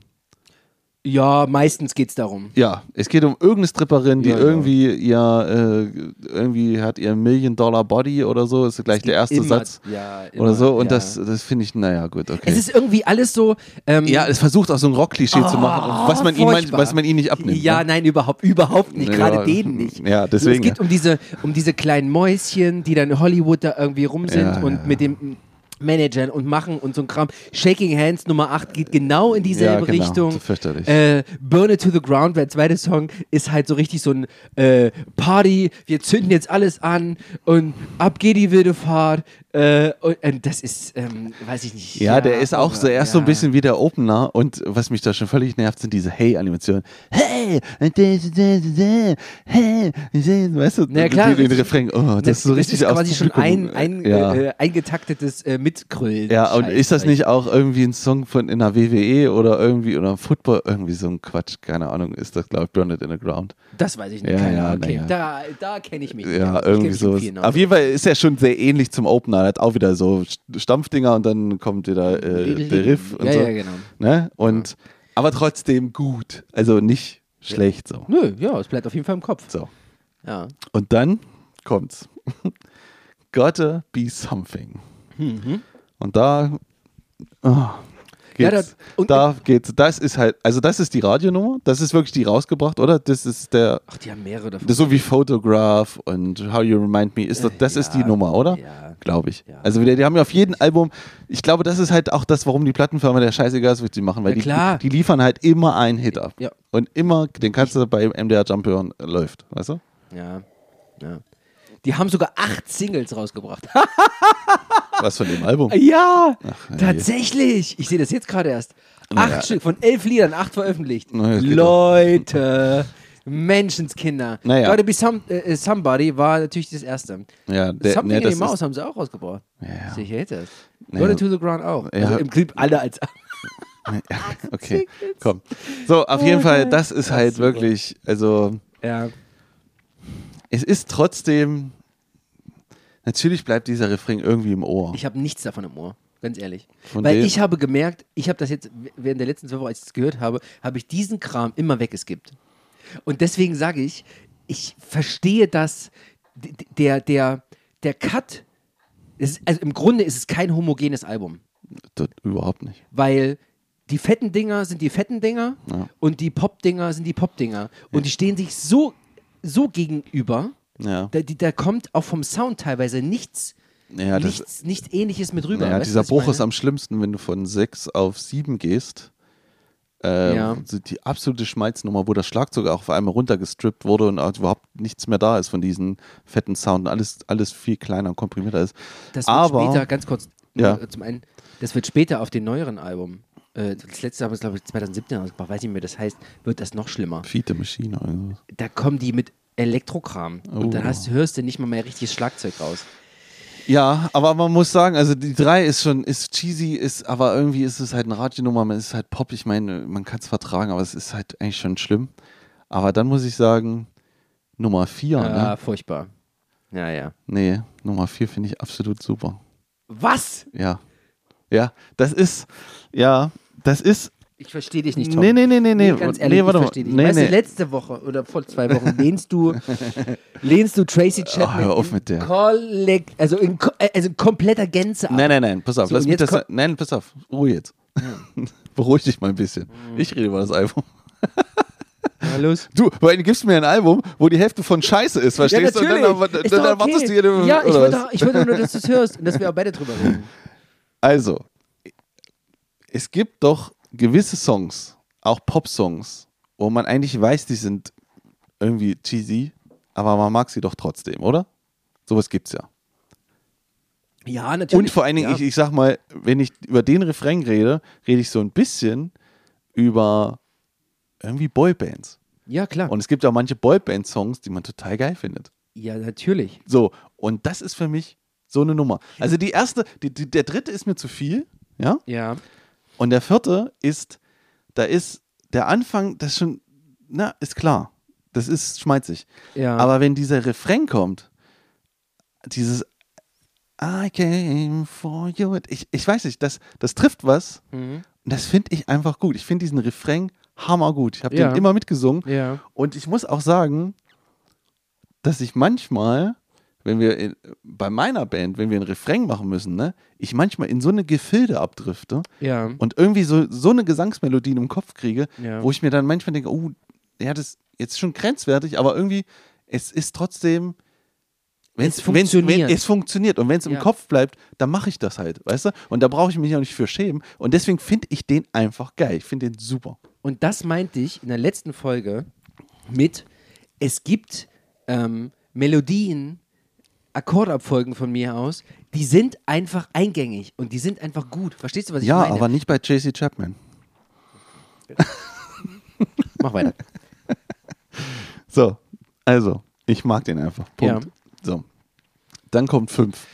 Ja, meistens geht es darum. Ja, es geht um irgendeine Stripperin, die Ja, ja. irgendwie ihr, äh, irgendwie hat ihr Million Dollar Body oder so, ist gleich der erste Immer- Satz. Ja, Oder immer, so. Und ja. das, das finde ich, naja, gut, okay. Es ist irgendwie alles so. Ähm, Ja, es versucht auch so ein Rock-Klischee zu machen, was man, furchtbar. was man ihm nicht abnimmt. Ja, ne? nein, überhaupt, überhaupt nicht. Ja, Gerade denen nicht. ja, deswegen, Es geht um diese, um diese kleinen Mäuschen, die dann in Hollywood da irgendwie rum sind Ja, und ja. mit dem Managern und machen und so ein Kram. Shaking Hands Nummer 8 geht genau in dieselbe Ja, genau. Richtung. Fürchterlich. Äh, Burn It to the Ground, der zweite Song, ist halt so richtig so ein äh, Party. Wir zünden jetzt alles an und ab geht die wilde Fahrt. Äh, und, und das ist, ähm, weiß ich nicht. Ja, der ist auch so, er ist so ein ja. bisschen wie der Opener und was mich da schon völlig nervt, sind diese Hey-Animationen. Hey! Hey! Weißt du, Na klar, den, Refrain, oh, das, ist so richtig ist quasi schon ein, Publikum. ein ja. äh, eingetaktetes äh, Mitgrüllen. Ja, und ist das weil- nicht auch irgendwie ein Song von in der WWE oder irgendwie oder Football, irgendwie so ein Quatsch, keine Ahnung, ist das, glaube ich, Burn It in the Ground. Das weiß ich nicht. Ja, keine ja, Ahnung. okay, da, da kenne ich mich. Ja, irgendwie so. Auf jeden Fall ist er schon sehr ähnlich zum Opener. Er hat auch wieder so St- Stampfdinger und dann kommt wieder äh, der Riff und ja, so. ja, genau. Ne? Und, Aber trotzdem gut. Also nicht schlecht so. Nö, ja, es bleibt auf jeden Fall im Kopf. so. Ja. Und dann kommt's. [LAUGHS] Gotta be something. Und da. Oh, Mhm. Ja, geht's, da- da geht's. Das ist halt, also das ist die Radionummer. Das ist wirklich die rausgebracht, oder? Das ist der. Ach, die haben mehrere davon. So wie Photograph und How You Remind Me. Ist das, das ist die Ja, Nummer, oder? ja. Glaube ich. Ja. Also die, die haben ja auf jedem Album, ich glaube, das ist halt auch das, warum die Plattenfirma der scheißegal ist, was die machen, weil Ja, die, die liefern halt immer einen Hit ab. Ja. Und immer, den kannst du bei MDR Jump hören, läuft, weißt du? Ja. ja. Die haben sogar acht Singles rausgebracht. Was von dem Album? ja, je. tatsächlich. Ich sehe das jetzt gerade erst. Acht Naja. Stück, von elf Liedern, acht veröffentlicht. Na, das geht Leute, Menschenskinder. Naja. Gotta be some, äh, Somebody war natürlich das erste. Ja, der, Something ne, in the Mouse haben sie auch rausgebracht. Ja. Ich jetzt das. Naja. Gotta to the Ground auch. Ja. Also im Prinzip alle als. [LAUGHS] okay, komm. So, auf jeden Oh, Fall, geil. das ist halt wirklich, also ja. Es ist trotzdem, natürlich bleibt dieser Refrain irgendwie im Ohr. Ich habe nichts davon im Ohr, ganz ehrlich. Von Weil dem- ich habe gemerkt, ich habe das jetzt während der letzten zwei Wochen, als ich es gehört habe, habe ich diesen Kram immer weggeskippt. Und deswegen sage ich, ich verstehe das, d- d- der, der, der Cut, ist, also im Grunde ist es kein homogenes Album, Das, überhaupt nicht. weil die fetten Dinger sind die fetten Dinger Ja. und die Pop-Dinger sind die Pop-Dinger. Und die stehen sich so, so gegenüber, Ja. da, da kommt auch vom Sound teilweise nichts, Ja, das, nichts, ähnliches mit rüber. Weißt du, dieser Bruch ist am schlimmsten, wenn du von 6 auf 7 gehst. Ähm, Ja. Die absolute Schmalznummer, wo das Schlagzeug auch auf einmal runtergestrippt wurde und überhaupt nichts mehr da ist von diesen fetten Sound und alles, alles viel kleiner und komprimierter ist. Das wird Aber später, ganz kurz, Ja. nur zum einen, das wird später auf den neueren Album, äh, das letzte haben wir, glaube ich, 2017 rausgebracht, weiß nicht mehr, das heißt, wird das noch schlimmer. Feed the Machine. Also. Da kommen die mit Elektrokram Oh. und dann hast, hörst du nicht mal mehr richtiges Schlagzeug raus. Ja, aber man muss sagen, also die drei ist schon, ist cheesy, ist, aber irgendwie ist es halt eine Radionummer, man ist halt Pop, ich meine, man kann es vertragen, aber es ist halt eigentlich schon schlimm. Aber dann muss ich sagen, Nummer vier, Ja, ne? furchtbar. Ja, ja. Nee, Nummer vier finde ich absolut super. Was? Ja. Ja, das ist, ja, das ist, Ich verstehe dich nicht, Tom. nee, nee, nee, nee, nee, ganz ehrlich, nee, warte ich verstehe dich. Nee, weißt nee. du, letzte Woche oder vor zwei Wochen [LAUGHS] lehnst du, lehnst du Tracy Chapman hör auf mit der. Kollekt, also in, äh, also in kompletter Gänze ab. Nein, nein, nein, pass auf, So, lass mich das, nein, pass auf, Ruhe jetzt. [LAUGHS] Beruhig dich mal ein bisschen. Ich rede über das Album. Na los. [LAUGHS] Du, weil du gibst mir ein Album, wo die Hälfte von Scheiße ist, Ja, verstehst du? Und dann, dann, dann, erwartest okay. du hier Ja, ich wollte, wollte nur, dass du es hörst und dass wir auch beide drüber reden. Also, es gibt doch gewisse Songs, auch Pop-Songs, wo man eigentlich weiß, die sind irgendwie cheesy, aber man mag sie doch trotzdem, oder? Sowas gibt's ja. Ja, natürlich. Und vor allen Dingen, ja. ich, ich sag mal, wenn ich über den Refrain rede, rede ich so ein bisschen über irgendwie Boybands. Ja, klar. Und es gibt auch manche Boyband-Songs, die man total geil findet. ja, natürlich. So, und das ist für mich so eine Nummer. Also die erste, die, die, der dritte ist mir zu viel, ja? Ja. Und der vierte ist, da ist der Anfang, das ist schon, na, ist klar. Das ist schmalzig. Ja. Aber wenn dieser Refrain kommt, dieses I came for you, ich, ich weiß nicht, das, das trifft was Mhm. und das finde ich einfach gut. Ich finde diesen Refrain hammergut. Ich habe Ja. den immer mitgesungen Ja. und ich muss auch sagen, dass ich manchmal, wenn wir in, bei meiner Band, wenn wir einen Refrain machen müssen, ne, ich manchmal in so eine Gefilde abdrifte Ja. und irgendwie so, so eine Gesangsmelodie im Kopf kriege, Ja. wo ich mir dann manchmal denke, oh, ja, das ist jetzt schon grenzwertig, aber irgendwie, es ist trotzdem, wenn's, Es wenn's- funktioniert. Wenn, es funktioniert und wenn es im Ja. Kopf bleibt, dann mache ich das halt, weißt du? Und da brauche ich mich auch nicht für schämen und deswegen finde ich den einfach geil. Ich finde den super. Und das meinte ich in der letzten Folge mit, es gibt ähm, Melodien, Akkordabfolgen von mir aus, die sind einfach eingängig und die sind einfach gut. Verstehst du, was ich ja, meine? aber nicht bei JC Chapman. [LAUGHS] Mach weiter. So, also, ich mag den einfach. Punkt. Ja. So. Dann kommt fünf.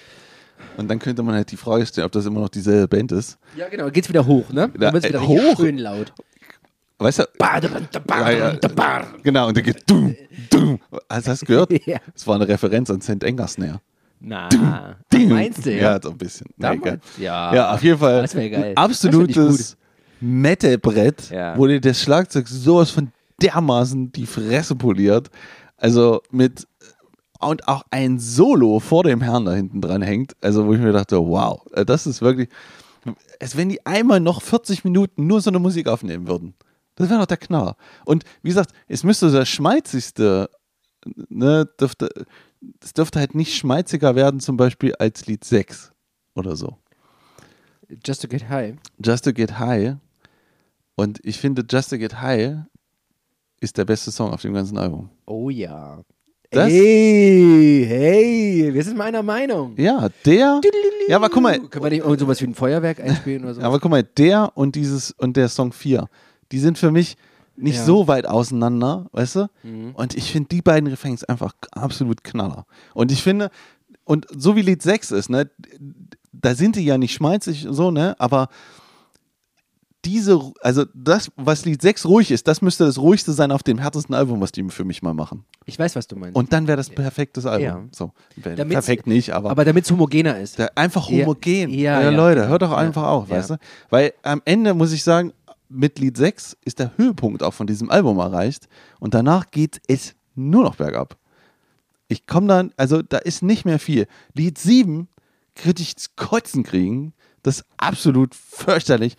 Und dann könnte man halt die Frage stellen, ob das immer noch dieselbe Band ist. Ja, genau, geht's wieder hoch, ne? Ja, Dann wird's äh, wieder richtig hoch? schön laut. Weißt du? Ja. Genau, und der geht dumm, dumm. Hast du das gehört? [LAUGHS] Das war eine Referenz an St. Anger Snare. Na, meinst du? Ja, so ein bisschen. Damals? Ja. Ja, auf jeden Fall. Das geil. Ein absolutes Metal-Brett, Ja. wo dir das Schlagzeug sowas von dermaßen die Fresse poliert. Also mit und auch ein Solo vor dem Herrn da hinten dran hängt. Also wo ich mir dachte, wow, das ist wirklich, als wenn die einmal noch 40 Minuten nur so eine Musik aufnehmen würden. Das wäre doch der Knaller. Und wie gesagt, es müsste das schmalzigste, ne, dürfte, es dürfte halt nicht schmalziger werden, zum Beispiel als Lied 6 oder so. Just to get high. Just to Get High. Und ich finde, Just to Get High ist der beste Song auf dem ganzen Album. Oh ja. Das- Hey, hey, wir sind meiner Meinung. Ja, der. Ja, aber guck mal, Können wir nicht irgend sowas wie ein Feuerwerk einspielen oder so? aber guck mal, der und dieses und der Song 4, die sind für mich nicht Ja. so weit auseinander, weißt du? Mhm. Und ich finde die beiden Refrains einfach absolut knaller. Und ich finde, und so wie Lied 6 ist, ne, da sind die ja nicht schmalzig so, ne, aber diese, also das, was Lied 6 ruhig ist, das müsste das ruhigste sein auf dem härtesten Album, was die für mich mal machen. Ich weiß, was du meinst. Und dann wäre das perfektes Album. Ja. So, Damit's- perfekt nicht, aber, aber damit es homogener ist. einfach homogen. ja, Ja, ja, Leute, hört doch einfach auf, weißt du? Weil am Ende muss ich sagen, mit Lied 6 ist der Höhepunkt auch von diesem Album erreicht und danach geht es nur noch bergab. Ich komme dann, also da ist nicht mehr viel. Lied 7 könnte ich das Kotzen kriegen. Das ist absolut fürchterlich.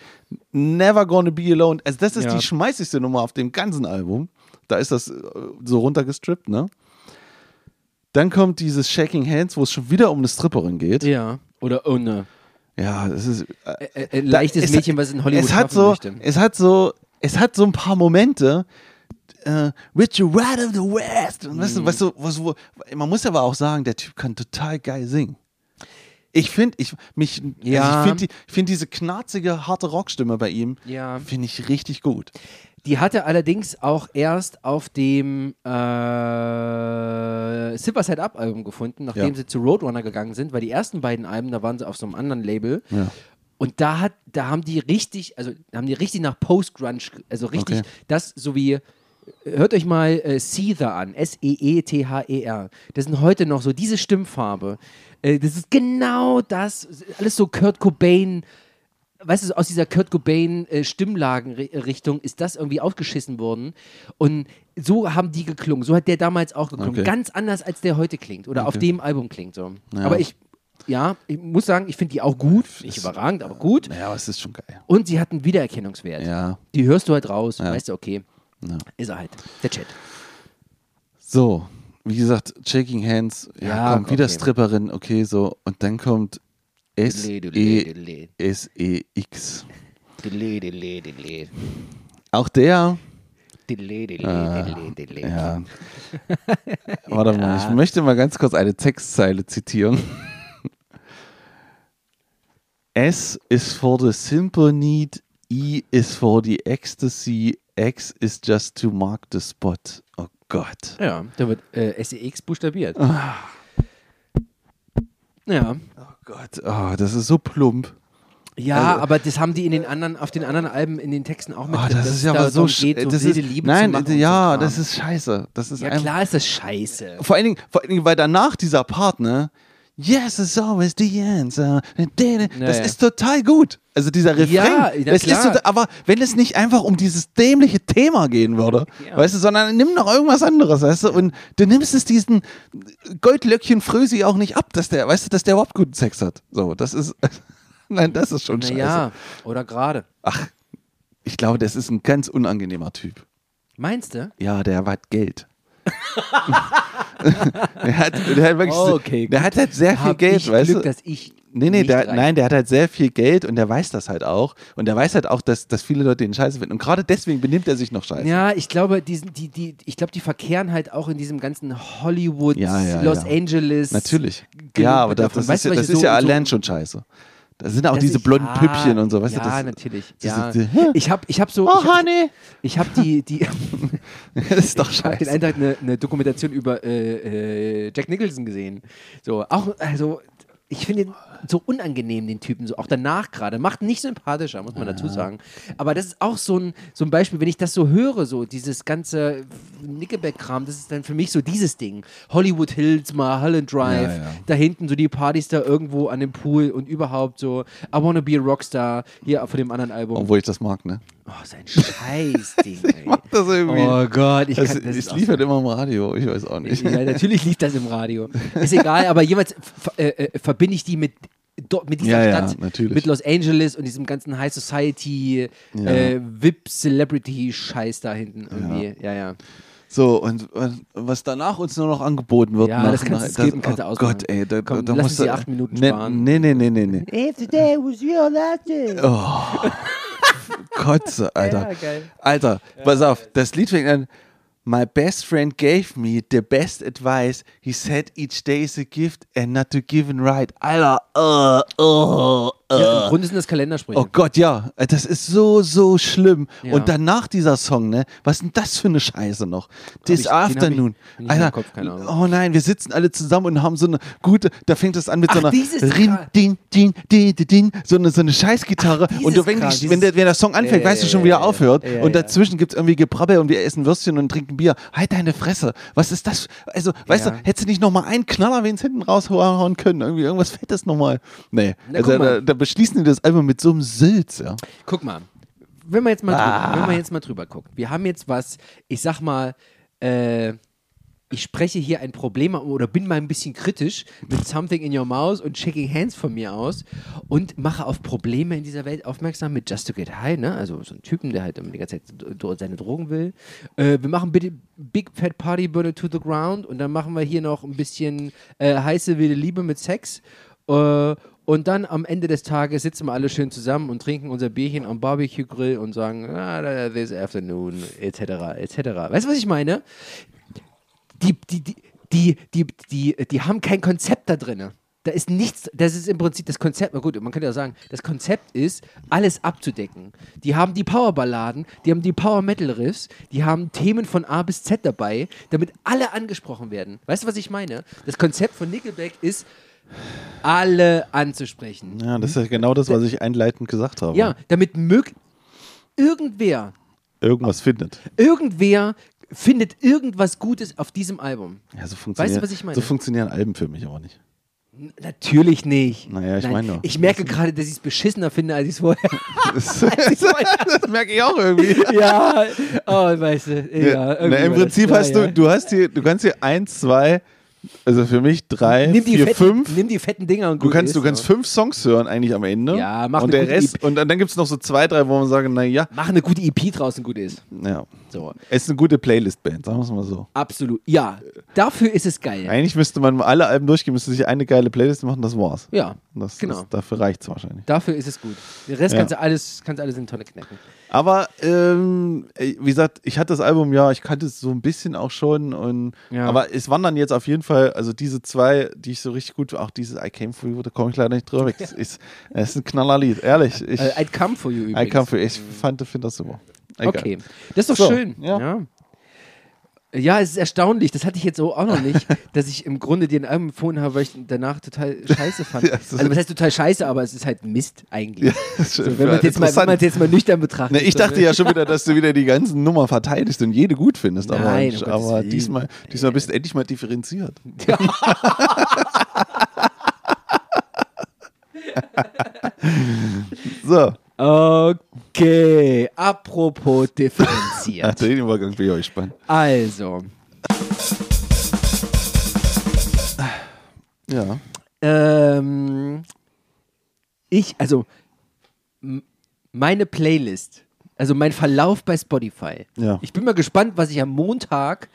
Never Gonna Be Alone. Also das ist Ja. die schmeißigste Nummer auf dem ganzen Album. Da ist das äh, so runtergestrippt, ne? Dann kommt dieses Shaking Hands, wo es schon wieder um eine Stripperin geht. ja. Oder ohne. Ja, das ist. Äh, Äh, äh, ein leichtes es- Mädchen, was in Hollywood es hat so, möchte. Es hat so, es hat so ein paar Momente. Äh, Richard Ride of the West. Und Mhm. weißt du, weißt du, was, wo, man muss aber auch sagen, der Typ kann total geil singen. Ich finde, ich mich, Ja. also ich finde die, find diese knarzige, harte Rockstimme bei ihm, Ja. finde ich richtig gut. Die hatte allerdings auch erst auf dem äh, Silver Side Up Album gefunden, nachdem Ja. sie zu Roadrunner gegangen sind, weil die ersten beiden Alben, da waren sie auf so einem anderen Label. Ja. Und da hat, da haben die richtig, also haben die richtig nach Post-Grunge, also richtig, Okay. das so wie, hört euch mal äh, Seether an, S-E-E-T-H-E-R. Das sind heute noch so diese Stimmfarbe. Äh, das ist genau das, alles so Kurt Cobain, weißt du, aus dieser Kurt Cobain äh, Stimmlagenrichtung ist das irgendwie aufgeschissen worden. Und so haben die geklungen. So hat der damals auch geklungen. Okay. Ganz anders, als der heute klingt oder auf Okay. dem Album klingt. So. Ja. Aber ich, ja, ich muss sagen, ich finde die auch gut. Nicht überragend, aber gut. Naja, aber es ist schon geil. Und sie hat einen Wiedererkennungswert. Ja. Die hörst du halt raus. Ja. Weißt du, okay, Ja. ist er halt. Der Chat. So, wie gesagt, Shaking Hands, ja, Ja, kommt wieder okay. Stripperin, okay, so. Und dann kommt S-E-S-E-X. diddle, diddle, Auch der, Äh, ja. [LAUGHS] Warte mal, ich möchte mal ganz kurz eine Textzeile zitieren. [LAUGHS] S is for the simple need, E is for the ecstasy, X is just to mark the spot. Oh Gott. Ja, da wird äh, SEX buchstabiert. Ah. Ja. Oh Gott, oh, das ist so plump. Ja, Also- aber das haben die in den anderen, auf den anderen Alben in den Texten auch mit Oh, drin, das ist ja aber so, geht, das ist, Liebe nein, ja, so das ist scheiße. Das ist Ja, klar ist das scheiße. vor allen Dingen, vor allen Dingen, weil danach dieser Part, ne? Yes, it's always the answer. Das ja. ist total gut. Also dieser Refrain. Ja, na das ist total, aber wenn es nicht einfach um dieses dämliche Thema gehen würde, Ja. weißt du, sondern nimm noch irgendwas anderes, weißt du, und du nimmst es diesen Goldlöckchen Frösi auch nicht ab, dass der, weißt du, dass der überhaupt guten Sex hat. So, das ist, [LAUGHS] nein, das ist schon scheiße. Naja, oder gerade. Ach, ich glaube, das ist ein ganz unangenehmer Typ. Meinst du? Ja, der hat Geld. [LAUGHS] der, hat, der hat wirklich, so- Okay, der hat halt sehr viel Hab Geld, ich weißt Glück, du? dass ich Nee, nee, der, nein, der hat halt sehr viel Geld und der weiß das halt auch. Und der weiß halt auch, dass, dass viele Leute den scheiße finden. Und gerade deswegen benimmt er sich noch scheiße. Ja, ich glaube, diesen, die, die, ich glaube, die verkehren halt auch in diesem ganzen Hollywood, Ja, ja, Los ja. Angeles. Natürlich. Ja, aber das, das, Weißt ist, ja, das ist ja so- so- allein schon scheiße. Da sind auch dass diese ich- blonden ja, Püppchen und so, weißt ja, du? Das, natürlich. das ja. die- ich habe ich hab so. Oh, Honey! ich habe die, die [LAUGHS] das ist doch Ich habe den scheiße. einen Tag eine, eine Dokumentation über äh, äh, Jack Nicholson gesehen. So, auch, also, ich finde ihn so unangenehm, den Typen, so auch danach gerade. Macht nicht sympathischer, muss man dazu sagen. Aber das ist auch so ein, so ein Beispiel, wenn ich das so höre, so dieses ganze Nickelback-Kram, das ist dann für mich so dieses Ding. Hollywood Hills, Mulholland Drive, Ja, ja. da hinten so die Partys da irgendwo an dem Pool und überhaupt so I Wanna Be a Rockstar, hier von dem anderen Album. Obwohl ich das mag, ne? Oh, sein Scheißding, [LAUGHS] ey. Das irgendwie. Oh Gott, ich das, kann das es lief so- halt immer im Radio, ich weiß auch nicht. ja, natürlich lief das im Radio. Ist egal, aber jeweils f- äh, äh, verbinde ich die mit, mit dieser Ja, ja, Stadt, natürlich. mit Los Angeles und diesem ganzen High Society, Ja. äh, VIP-Celebrity-Scheiß da hinten irgendwie. Ja, ja. So, und, und was danach uns nur noch angeboten wird. Ja, nach, das kannst du skippen, kannst du oh ausmachen. Gott, ey, da, Komm, da lass musst du- acht Minuten sparen. Nee, nee, nee, nee, nee. If the day was real, that's it. Oh. Kotze, [LAUGHS] Alter. Ja, geil. Alter, pass auf, das Lied fängt an. My best friend gave me the best advice. He said each day is a gift and not to give and right. Alter, uh, uh, Ja. Im Grunde sind das Kalendersprüche. Oh Gott, ja, das ist so, so schlimm. Ja. Und danach dieser Song, ne? Was ist denn das für eine Scheiße noch? This ich- ich Afternoon. im Alter, Kopf, oh nein, wir sitzen alle zusammen und haben so eine gute, da fängt es an mit so Ach, einer dieses Rin, din, din, din, din, so eine, so eine Scheißgitarre. Ach, und du, wenn, dieses- wenn, der, wenn der Song anfängt, Ja, weißt du schon, wie er aufhört. Ja, und dazwischen gibt es irgendwie Gebrabbel und wir essen Würstchen und trinken Bier. Halt deine Fresse. Was ist das? Also, weißt Ja. du, hättest du nicht nochmal einen Knaller wenigstens hinten raushauen können? Irgendwie irgendwas Fettes nochmal. Nee. Na, also, da, da beschließen die das Album mit so einem Sülz, ja. Guck mal, wenn man jetzt mal, Ah. drüber, wenn man jetzt mal drüber guckt. Wir haben jetzt was, ich sag mal, äh, ich spreche hier ein Problem oder bin mal ein bisschen kritisch mit Something in Your Mouth und Shaking Hands von mir aus und mache auf Probleme in dieser Welt aufmerksam mit Just to Get High, ne? Also so ein Typen, der halt immer die ganze Zeit seine Drogen will. Äh, wir machen bitte Big Fat Party Burn It to the Ground und dann machen wir hier noch ein bisschen äh, heiße wilde Liebe mit Sex. Äh, und dann am Ende des Tages sitzen wir alle schön zusammen und trinken unser Bierchen am Barbecue-Grill und sagen, ah, this afternoon, etc., etc. Weißt du, was ich meine? Die, die, die, die, die, die, die haben kein Konzept da drin. da ist nichts, das ist im Prinzip das Konzept, na gut, man könnte ja sagen, das Konzept ist, alles abzudecken. Die haben die Powerballaden, die haben die Power-Metal-Riffs, die haben Themen von A bis Z dabei, damit alle angesprochen werden. Weißt du, was ich meine? Das Konzept von Nickelback ist, alle anzusprechen. Ja, das ist ja genau das, was ich einleitend gesagt habe. Ja, damit mög irgendwer, Irgendwas findet. irgendwer findet irgendwas Gutes auf diesem Album. Ja, so funktionieren, was ich meine? So funktionieren Alben für mich aber nicht. N- Natürlich nicht. Naja, ich meine doch. Ich merke gerade, dass ich es beschissener finde, als ich es vorher. [LAUGHS] [LAUGHS] Das, [LAUGHS] das merke ich auch irgendwie. ja, oh, weißt du. Ja, Ja, na, Im Prinzip ja, hast ja. du, du hast hier, du kannst hier eins, zwei, also für mich drei, nimm die, vier, fetten, fünf. nimm die fetten Dinger und Du gut kannst, du kannst fünf Songs hören eigentlich am Ende. Ja, mach und eine der Rest und dann gibt es noch so zwei, drei, wo man sagen, naja, Mach eine gute EP draußen gut ist. ja, So, es ist eine gute Playlist-Band, sagen wir es mal so. absolut. Ja, dafür ist es geil. Eigentlich müsste man alle Alben durchgehen, müsste sich eine geile Playlist machen, das war's. Ja, Das, genau. das, dafür reicht es wahrscheinlich. Dafür ist es gut. Den Rest Ja. kannst du alles, kannst du alles in die Tonne knacken. Aber ähm, wie gesagt, ich hatte das Album ja, ich kannte es so ein bisschen auch schon. Und, Ja. Aber es waren dann jetzt auf jeden Fall, also diese zwei, die ich so richtig gut, auch dieses I Came For You, da komme ich leider nicht drüber [LAUGHS] weg. Es ist, ist ein Knallerlied, ehrlich. Ich, I'd come for you übrigens. I Come For You, ich fand, finde das super. Egal. Okay, das ist doch So, schön. ja. ja. Ja, es ist erstaunlich, das hatte ich jetzt so auch noch nicht, [LAUGHS] dass ich im Grunde dir ein Album empfohlen habe, weil ich danach total scheiße fand. [LAUGHS] Ja, also was heißt total scheiße, aber es ist halt Mist eigentlich. [LAUGHS] ist so, wenn man es jetzt, mal- jetzt nüchtern betrachtet. Ne, ich dachte ja schon wieder, dass du wieder die ganzen Nummern verteidigst und jede gut findest. Aber, Nein, um Gottes aber diesmal, diesmal bist du endlich mal differenziert. So, Okay, apropos differenziert. [LAUGHS] den Übergang bin ich auch gespannt. Also, Ja. ähm, ich, also, meine Playlist, also mein Verlauf bei Spotify. Ja. Ich bin mal gespannt, was ich am Montag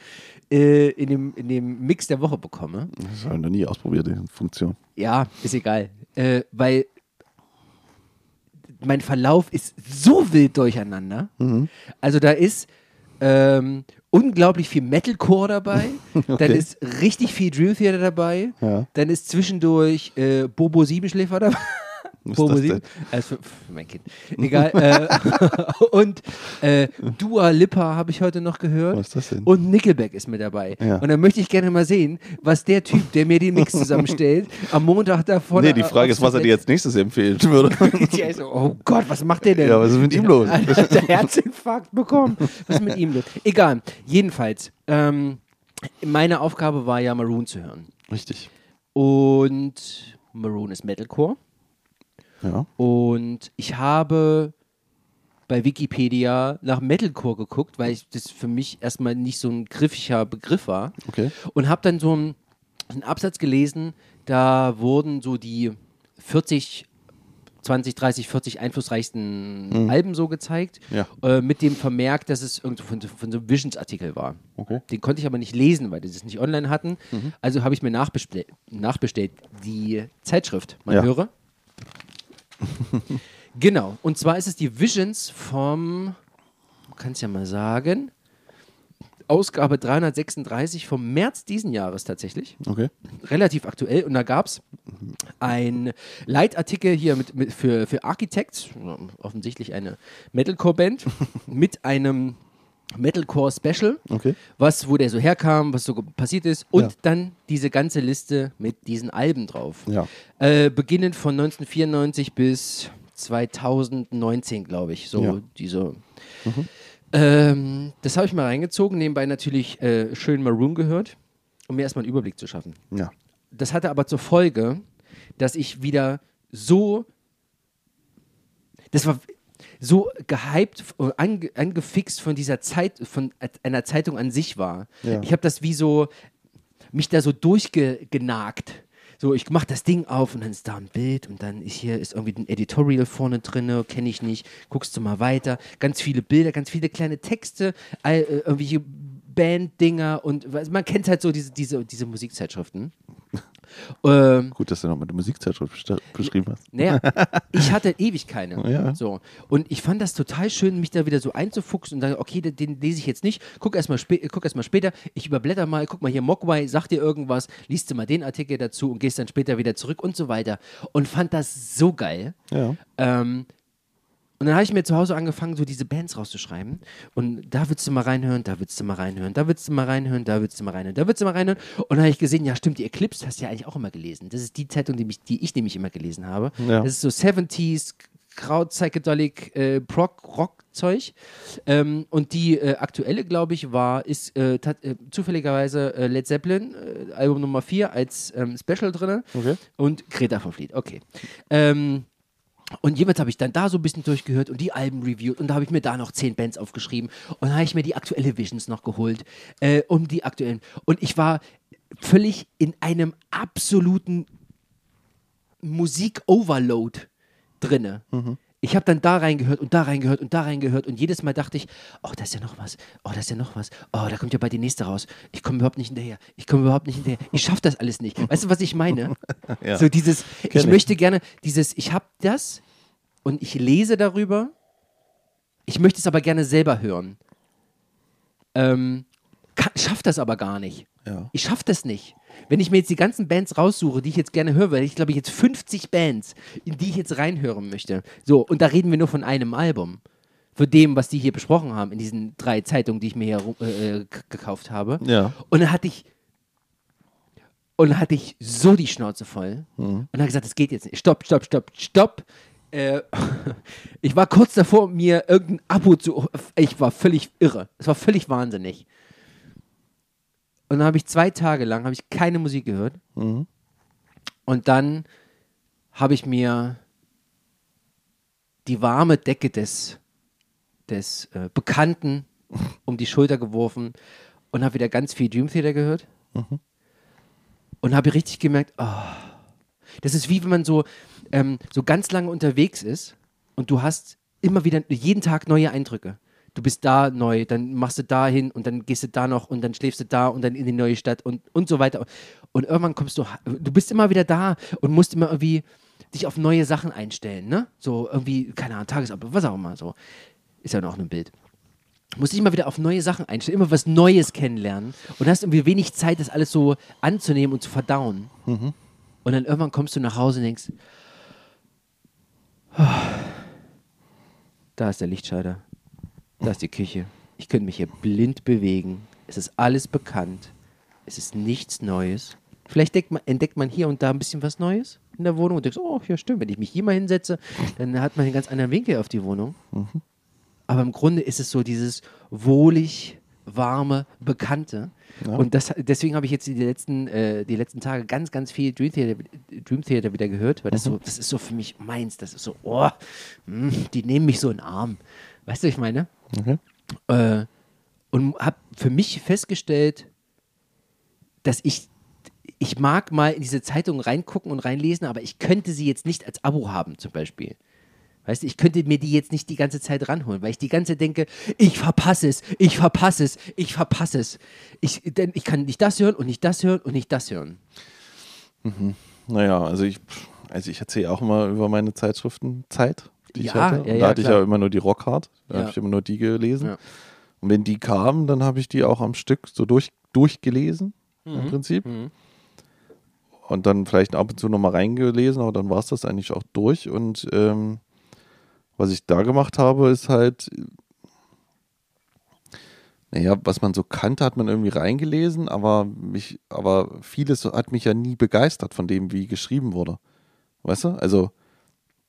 äh, in, dem, in dem Mix der Woche bekomme. Das habe ich noch nie ausprobiert, die Funktion. Ja, ist egal. Äh, weil mein Verlauf ist so wild durcheinander. Mhm. Also da ist ähm, unglaublich viel Metalcore dabei. [LAUGHS] Dann Okay. ist richtig viel Drill Theater dabei. Ja. Dann ist zwischendurch äh, Bobo Siebenschläfer dabei. Was ist das denn? Also für, mein Kind. Egal. äh, [LAUGHS] und äh, Dua Lipa habe ich heute noch gehört. Was ist das denn? Und Nickelback ist mit dabei. Ja. Und dann möchte ich gerne mal sehen, was der Typ, der mir den Mix [LAUGHS] zusammenstellt, am Montag davon. Nee, die Frage ist, was er dir jetzt nächstes empfehlen würde. [LAUGHS] Oh Gott, was macht der denn? Ja, was ist mit ihm los? Hat der Herzinfarkt bekommen? Was ist mit ihm los? Egal. Jedenfalls, ähm, meine Aufgabe war ja, Maroon zu hören. Richtig. Und Maroon ist Metalcore. Ja. Und ich habe bei Wikipedia nach Metalcore geguckt, weil ich das für mich erstmal nicht so ein griffiger Begriff war. Okay. Und habe dann so einen, einen Absatz gelesen, da wurden so die 40, 20, 30, 40 einflussreichsten Alben so gezeigt, Ja. äh, mit dem Vermerk, dass es irgendwo von, von so einem Visions-Artikel war. Okay. Den konnte ich aber nicht lesen, weil die das nicht online hatten. Also habe ich mir nachbestellt, nachbestellt die Zeitschrift. Man Ja. höre. [LAUGHS] genau. Und zwar ist es die Visions vom, kann es ja mal sagen, Ausgabe 336 vom März diesen Jahres tatsächlich. Okay. Relativ aktuell. Und da gab es ein Leitartikel hier mit, mit für, für Architects, offensichtlich eine Metalcore-Band, [LAUGHS] mit einem Metalcore-Special Okay. was, wo der so herkam, was so passiert ist und Ja. dann diese ganze Liste mit diesen Alben drauf. Ja. Äh, beginnend von 1994 bis 2019, glaube ich. So Ja. diese. Ähm, das habe ich mal reingezogen, nebenbei natürlich äh, schön Maroon gehört, um mir erstmal einen Überblick zu schaffen. Ja. Das hatte aber zur Folge, dass ich wieder so. Das war so gehypt, äh, ange, angefixt von dieser Zeit, von einer Zeitung an sich war. Ja. Ich habe das wie so, mich da so durchgenagt. So, ich mache das Ding auf und dann ist da ein Bild und dann ist hier ist irgendwie ein Editorial vorne drin, kenne ich nicht, guckst du mal weiter. Ganz viele Bilder, ganz viele kleine Texte, all, äh, irgendwelche Banddinger und man kennt halt so diese, diese, diese Musikzeitschriften. Ähm, Gut, dass du noch mal die Musikzeitschrift beschrieben hast. naja, [LAUGHS] ich hatte ewig keine. Ja. So. Und ich fand das total schön, mich da wieder so einzufuchsen und dann, okay, den, den lese ich jetzt nicht. Guck erst, mal spä- guck erst mal später. Ich überblätter mal, guck mal hier, Mogwai, sag dir irgendwas, liest du mal den Artikel dazu und gehst dann später wieder zurück und so weiter. Und fand das so geil. Ja. Ähm, und dann habe ich mir zu Hause angefangen, so diese Bands rauszuschreiben. Und da willst du mal reinhören, da willst du mal reinhören, da willst du mal reinhören, da willst du mal reinhören, da willst du mal reinhören. Und dann habe ich gesehen, ja stimmt, die Eclipse hast du ja eigentlich auch immer gelesen. Das ist die Zeitung, die, mich, die ich nämlich immer gelesen habe. Ja. Das ist so 70s, Kraut, Psychedelic, äh, Prog, Rock-Zeug. Ähm, und die äh, aktuelle, glaube ich, war, ist äh, äh, zufälligerweise äh, Led Zeppelin, äh, Album Nummer 4 als ähm, Special drin. Okay. Und Greta von Fleet, okay. Ähm, und jeweils habe ich dann da so ein bisschen durchgehört und die Alben reviewed und da habe ich mir da noch zehn Bands aufgeschrieben und habe ich mir die aktuelle Visions noch geholt, äh, um die aktuellen. Und ich war völlig in einem absoluten Musik-Overload drinne. Ich habe dann da reingehört und da reingehört und da reingehört und jedes Mal dachte ich, oh, da ist ja noch was, oh, da ist ja noch was, oh, da kommt ja bald die nächste raus. Ich komme überhaupt nicht hinterher, ich komme überhaupt nicht hinterher, ich schaffe das alles nicht. Weißt du, was ich meine? [LAUGHS] Ja. So dieses, ich, ich. möchte gerne dieses, ich habe das und ich lese darüber, ich möchte es aber gerne selber hören. Ähm, kann, schaff das aber gar nicht. Ja. Ich schaff das nicht. Wenn ich mir jetzt die ganzen Bands raussuche, die ich jetzt gerne höre, weil ich glaube, jetzt 50 Bands, in die ich jetzt reinhören möchte. So, und da reden wir nur von einem Album. Von dem, was die hier besprochen haben, in diesen drei Zeitungen, die ich mir hier äh, k- gekauft habe. Ja. Und dann hatte ich und dann hatte ich so die Schnauze voll und habe gesagt, das geht jetzt nicht. Stopp, stopp, stopp, stopp. Äh, [LAUGHS] ich war kurz davor, mir irgendein Abo zu. Ich war völlig irre. Es war völlig wahnsinnig. Und dann habe ich zwei Tage lang habe ich keine Musik gehört. Mhm. Und dann habe ich mir die warme Decke des, des äh, Bekannten [LAUGHS] um die Schulter geworfen und habe wieder ganz viel Dream Theater gehört. Und habe richtig gemerkt, oh, das ist wie wenn man so, ähm, so ganz lange unterwegs ist und du hast immer wieder jeden Tag neue Eindrücke. Du bist da neu, dann machst du da hin und dann gehst du da noch und dann schläfst du da und dann in die neue Stadt und, und so weiter. Und irgendwann kommst du, du bist immer wieder da und musst immer irgendwie dich auf neue Sachen einstellen, ne? So irgendwie, keine Ahnung, Tagesablauf, was auch immer, so. Ist ja noch ein Bild. Musst dich immer wieder auf neue Sachen einstellen, immer was Neues kennenlernen und hast irgendwie wenig Zeit, das alles so anzunehmen und zu verdauen. Und dann irgendwann kommst du nach Hause und denkst, "Ah, da ist der Lichtschalter, da ist die Küche. Ich könnte mich hier blind bewegen. Es ist alles bekannt. Es ist nichts Neues. Vielleicht entdeckt man, entdeckt man hier und da ein bisschen was Neues in der Wohnung und denkst, oh, ja stimmt, wenn ich mich hier mal hinsetze, dann hat man einen ganz anderen Winkel auf die Wohnung. Aber im Grunde ist es so dieses wohlig, warme, bekannte. Und das, deswegen habe ich jetzt die letzten, äh, die letzten Tage ganz, ganz viel Dream Theater, Dream Theater wieder gehört, weil das, so, das ist so für mich meins. Das ist so, oh, mh, die nehmen mich so in den Arm. Weißt du, was ich meine? Okay. Äh, und habe für mich festgestellt, dass ich, ich mag mal in diese Zeitung reingucken und reinlesen, aber ich könnte sie jetzt nicht als Abo haben, zum Beispiel. Weißt du, ich könnte mir die jetzt nicht die ganze Zeit ranholen, weil ich die ganze Zeit denke, ich verpasse es, ich verpasse es, ich verpasse es. Ich, denn ich kann nicht das hören und nicht das hören und nicht das hören. Naja, also ich, also ich erzähle auch immer über meine Zeitschriftenzeit, die ich Ja, hatte. ja, da hatte ich klar. ja immer nur die Rockhard. Da habe ich immer nur die gelesen. Und wenn die kamen, dann habe ich die auch am Stück so durch, durchgelesen, Mhm. im Prinzip. Und dann vielleicht ab und zu nochmal reingelesen, aber dann war es das eigentlich auch durch. Und ähm, was ich da gemacht habe, ist halt, naja, was man so kannte, hat man irgendwie reingelesen, aber mich, aber vieles hat mich ja nie begeistert von dem, wie geschrieben wurde. Weißt du? Also,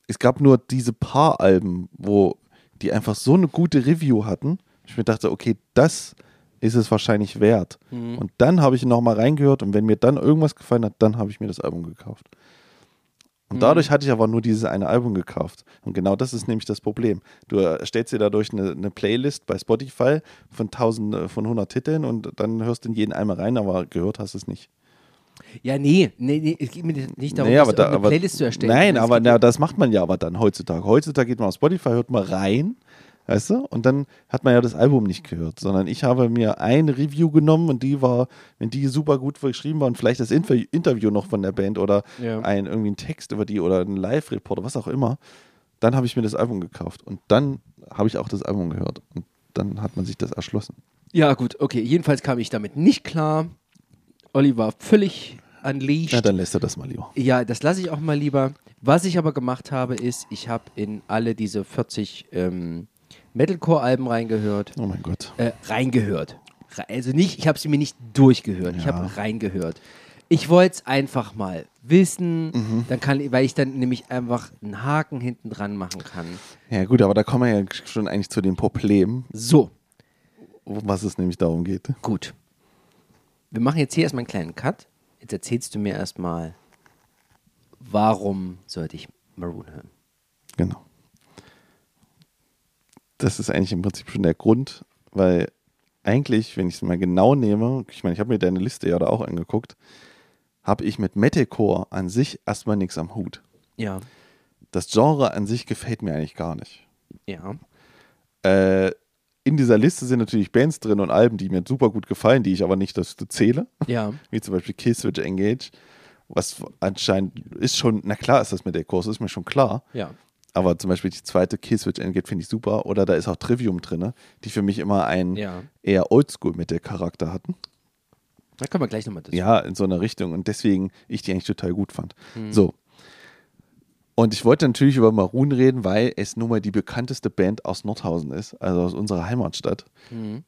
es gab nur diese paar Alben, wo die einfach so eine gute Review hatten. Ich mir dachte, okay, das ist es wahrscheinlich wert. Und dann habe ich nochmal reingehört und wenn mir dann irgendwas gefallen hat, dann habe ich mir das Album gekauft. Und dadurch hatte ich aber nur dieses eine Album gekauft. Und genau das ist nämlich das Problem. Du erstellst dir dadurch eine, eine Playlist bei Spotify von 1000, äh, von 100 Titeln und dann hörst du in jeden einmal rein, aber gehört hast du es nicht. Ja, nee, nee, nee es geht mir nicht darum, Nee, aber da, eine aber, Playlist zu erstellen. Nein, aber na, das macht man ja aber dann heutzutage. Heutzutage geht man auf Spotify, hört mal rein, Weißt du? Und dann hat man ja das Album nicht gehört, sondern ich habe mir ein Review genommen und die war, wenn die super gut geschrieben war und vielleicht das Inter Interview noch von der Band oder Ja. ein irgendwie ein Text über die oder ein Live-Report oder was auch immer, dann habe ich mir das Album gekauft und dann habe ich auch das Album gehört und dann hat man sich das erschlossen. Ja, gut, okay. Jedenfalls kam ich damit nicht klar. Olli war völlig unleashed. Na, dann lässt er das mal lieber. Ja, das lasse ich auch mal lieber. Was ich aber gemacht habe, ist, ich habe in alle diese 40 ähm, Metalcore-Alben reingehört. Oh mein Gott. Äh, reingehört. Re- Also nicht, ich habe sie mir nicht durchgehört. Ich Ja. habe reingehört. Ich wollte es einfach mal wissen, Mhm. dann kann, weil ich dann nämlich einfach einen Haken hinten dran machen kann. Ja gut, aber da kommen wir ja schon eigentlich zu dem Problem, So, um was es nämlich darum geht. gut. Wir machen jetzt hier erstmal einen kleinen Cut. Jetzt erzählst du mir erstmal, warum sollte ich Maroon hören? Genau. Das ist eigentlich im Prinzip schon der Grund, weil eigentlich, wenn ich es mal genau nehme, ich meine, ich habe mir deine Liste ja da auch angeguckt, habe ich mit Metalcore an sich erstmal nichts am Hut. Ja, Das Genre an sich gefällt mir eigentlich gar nicht. ja, Äh, in dieser Liste sind natürlich Bands drin und Alben, die mir super gut gefallen, die ich aber nicht dazu zähle, ja, [LAUGHS] wie zum Beispiel Killswitch Engage, was anscheinend ist schon, na klar ist das mit der Kurs, ist mir schon klar, ja. aber zum Beispiel die zweite Killswitch Engage finde ich super oder da ist auch Trivium drin, die für mich immer einen Ja. eher Oldschool mit der Charakter hatten. Da kommen wir gleich nochmal dazu. Ja, in so einer Richtung und deswegen ich die eigentlich total gut fand. So. Und ich wollte natürlich über Maroon reden, weil es nun mal die bekannteste Band aus Nordhausen ist, also aus unserer Heimatstadt.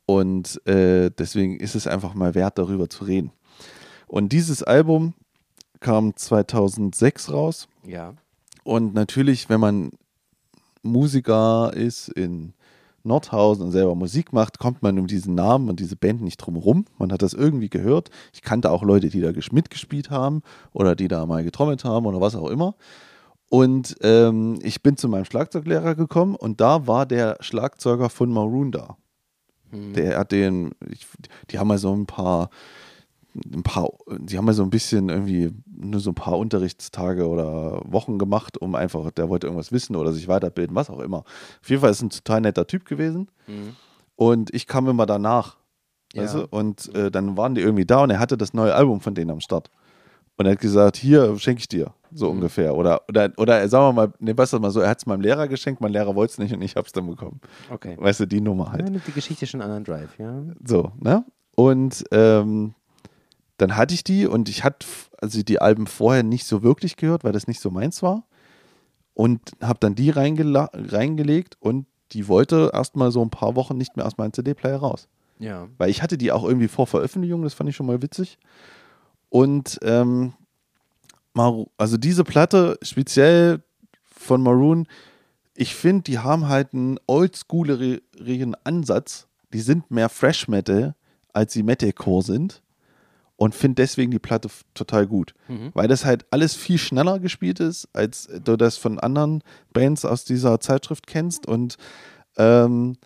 Und äh, deswegen ist es einfach mal wert, darüber zu reden. Und dieses Album kam 2006 raus. Ja, Und natürlich, wenn man Musiker ist in Nordhausen und selber Musik macht, kommt man um diesen Namen und diese Band nicht drum herum. Man hat das irgendwie gehört. Ich kannte auch Leute, die da mitgespielt haben oder die da mal getrommelt haben oder was auch immer. Und ähm, ich bin zu meinem Schlagzeuglehrer gekommen und da war der Schlagzeuger von Maroon da. Der hat den, ich, die haben mal so ein paar, ein paar, die haben mal so ein bisschen irgendwie nur so ein paar Unterrichtstage oder Wochen gemacht, um einfach, der wollte irgendwas wissen oder sich weiterbilden, was auch immer. Auf jeden Fall ist ein total netter Typ gewesen. Und ich kam immer danach. Weißt Ja. du? Und äh, dann waren die irgendwie da und er hatte das neue Album von denen am Start. Und er hat gesagt, hier schenke ich dir, so ungefähr. Oder, oder, oder sagen wir mal, ne, weißt du mal so, er hat es meinem Lehrer geschenkt, mein Lehrer wollte es nicht und ich habe es dann bekommen. okay. Weißt du, die Nummer halt. Nimmt die Geschichte schon einen anderen Drive, ja. So, ne? Und ähm, dann hatte ich die und ich hatte also die Alben vorher nicht so wirklich gehört, weil das nicht so meins war. Und habe dann die reingelegt und die wollte erstmal so ein paar Wochen nicht mehr aus meinem CD-Player raus. Ja. Weil ich hatte die auch irgendwie vor Veröffentlichung, das fand ich schon mal witzig. Und ähm, Maru- also diese Platte, speziell von Maroon, ich finde, die haben halt einen oldschoolerigen Ansatz. Die sind mehr Fresh Metal, als sie Metalcore sind. Und finde deswegen die Platte total gut. Weil das halt alles viel schneller gespielt ist, als du das von anderen Bands aus dieser Zeitschrift kennst. Und ähm,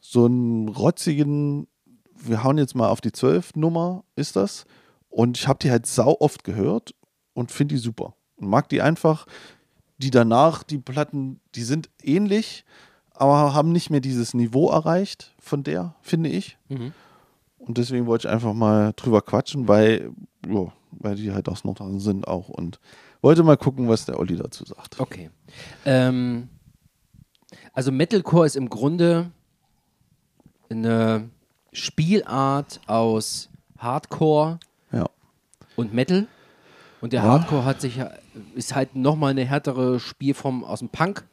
so einen rotzigen, wir hauen jetzt mal auf die 12 Nummer, ist das. Und ich habe die halt sau oft gehört und finde die super. Und mag die einfach. Die danach, die Platten, die sind ähnlich, aber haben nicht mehr dieses Niveau erreicht von der, finde ich. Und deswegen wollte ich einfach mal drüber quatschen, weil, ja, weil die halt aus Nordhausen sind auch. Und wollte mal gucken, was der Olli dazu sagt. Okay. Ähm, also Metalcore ist im Grunde eine Spielart aus Hardcore Ja. und Metal. Und der Ja. Hardcore hat sich ist halt nochmal eine härtere Spielform aus dem Punk,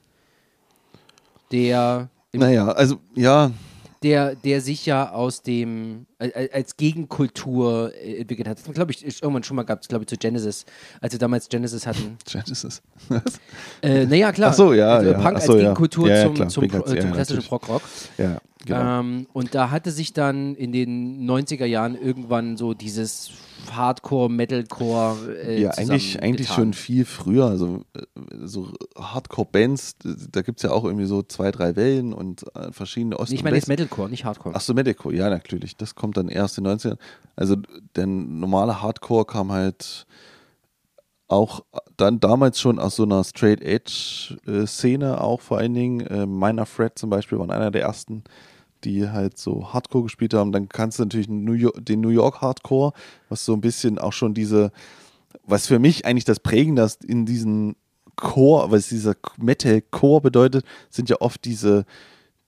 der, im, Naja, also, ja, der, der sich ja aus dem äh, äh, als Gegenkultur entwickelt hat. Glaube ich irgendwann schon mal gab es glaube ich zu Genesis, als wir damals Genesis hatten. [LAUGHS] Genesis. Äh, naja, klar. Ach so, ja, Also ja. Punk als so, ja. Gegenkultur Ja, zum, zum, als- äh, zum ja, klassischen. Prog-Rock. ja, genau. Ähm, und da hatte sich dann in den 90er Jahren irgendwann so dieses Hardcore, Metalcore. Äh, ja, eigentlich, eigentlich schon viel früher. Also, äh, so Hardcore-Bands, da gibt es ja auch irgendwie so zwei, drei Wellen und äh, verschiedene Ost- Ich meine jetzt. Metalcore, nicht Hardcore. Ach so, Metalcore, ja, natürlich. Das kommt dann erst in den 90ern. Also, der normale Hardcore kam halt auch dann damals schon aus so einer Straight Edge äh, Szene auch vor allen Dingen. Äh, Minor Fred zum Beispiel waren einer der ersten, die halt so Hardcore gespielt haben. Dann kannst du natürlich New York, den New York Hardcore, was so ein bisschen auch schon diese, was für mich eigentlich das Prägende in diesen Core, was dieser Metal Core bedeutet, sind ja oft diese,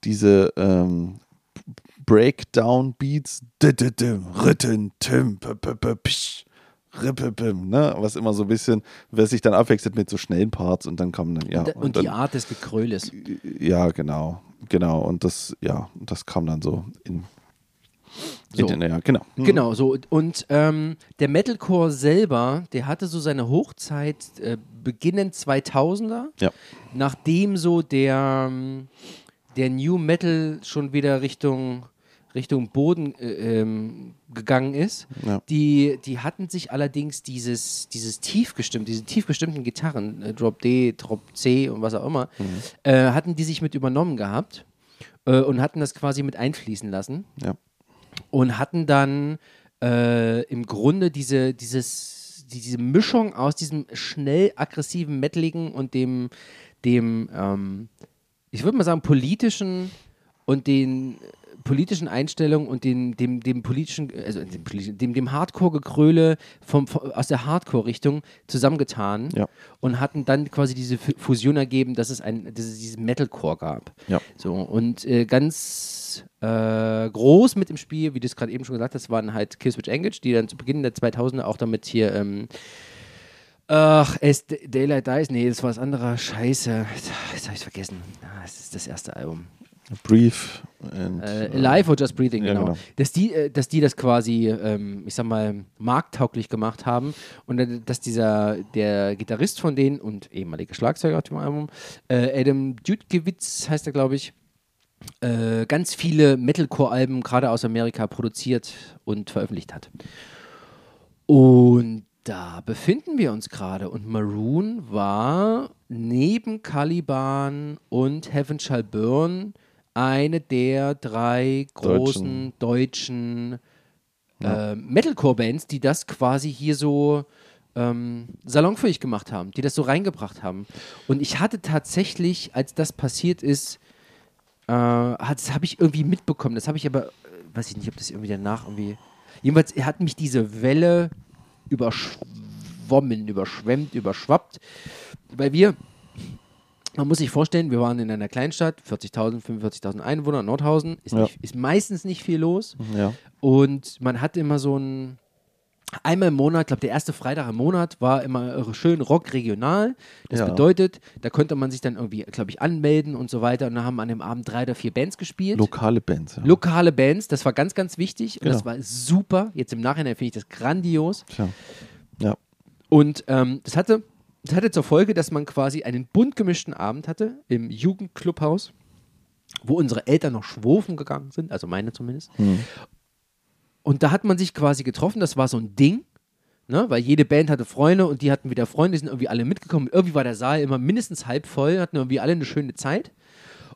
diese ähm, Breakdown Beats, Ritten, Tim, ne? was immer so ein bisschen, was sich dann abwechselt mit so schnellen Parts und dann kommen dann, ja. Und, und, und dann, die Art des Gekröles. Ja, genau, genau. Und das, ja, das kam dann so in. So. in den, ja, genau. Mhm. Genau, so. Und ähm, der Metalcore selber, der hatte so seine Hochzeit äh, beginnend 2000er. Ja. Nachdem so der, der New Metal schon wieder Richtung Richtung Boden äh, ähm, gegangen ist. Ja. Die, die hatten sich allerdings dieses, dieses tiefgestimmt, diese tiefgestimmten Gitarren, äh, Drop D, Drop C und was auch immer, Mhm. äh, hatten die sich mit übernommen gehabt äh, und hatten das quasi mit einfließen lassen Ja. und hatten dann äh, im Grunde diese, dieses, die, diese Mischung aus diesem schnell aggressiven Metaligen und dem, dem ähm, ich würde mal sagen, politischen und den politischen Einstellungen und den, dem, dem politischen, also dem, dem, dem Hardcore-Gekröle vom, vom, aus der Hardcore-Richtung zusammengetan Ja. und hatten dann quasi diese Fusion ergeben, dass es ein, dass es diesen Metalcore gab. Ja. So, und äh, ganz äh, groß mit im Spiel, wie du es gerade eben schon gesagt hast, waren halt Killswitch Engage, die dann zu Beginn der 2000er auch damit hier, ähm, ach, es Daylight Dies, nee, das war das andere, scheiße, jetzt habe ich vergessen. Ah, das ist das erste Album. Brief. And, Äh, Live or Just Breathing, Ja, genau. genau. Dass, die, äh, dass die das quasi, ähm, ich sag mal, markttauglich gemacht haben und dass dieser, der Gitarrist von denen und ehemalige Schlagzeuger auf dem Album, äh, Adam Dudkiewicz heißt er, glaube ich, äh, ganz viele Metalcore-Alben gerade aus Amerika produziert und veröffentlicht hat. Und da befinden wir uns gerade. Und Maroon war neben Caliban und Heaven Shall Burn eine der drei großen deutschen äh, Metalcore-Bands, die das quasi hier so ähm, salonfähig gemacht haben, die das so reingebracht haben. Und ich hatte tatsächlich, als das passiert ist, äh, das habe ich irgendwie mitbekommen. Das habe ich aber, äh, weiß ich nicht, ob das irgendwie danach irgendwie. Jedenfalls hat mich diese Welle überschwommen, überschwemmt, überschwappt, weil wir, man muss sich vorstellen, wir waren in einer Kleinstadt, 40.000, 45.000 Einwohner, Nordhausen, ist, Ja. nicht, ist meistens nicht viel los. ja. Und man hatte immer so ein, einmal im Monat, ich glaube, der erste Freitag im Monat war immer schön Rock regional. Das Ja. bedeutet, da konnte man sich dann irgendwie, glaube ich, anmelden und so weiter. Und dann haben an dem Abend drei oder vier Bands gespielt. Lokale Bands. Ja. Lokale Bands, das war ganz, ganz wichtig. Und Genau. das war super. Jetzt im Nachhinein finde ich das grandios. Tja. Ja. Und ähm, das, hatte, das hatte zur Folge, dass man quasi einen bunt gemischten Abend hatte im Jugendclubhaus, wo unsere Eltern noch schwurfen gegangen sind, also meine zumindest. Und da hat man sich quasi getroffen, das war so ein Ding, ne? weil jede Band hatte Freunde und die hatten wieder Freunde, die sind irgendwie alle mitgekommen. Irgendwie war der Saal immer mindestens halb voll, hatten irgendwie alle eine schöne Zeit.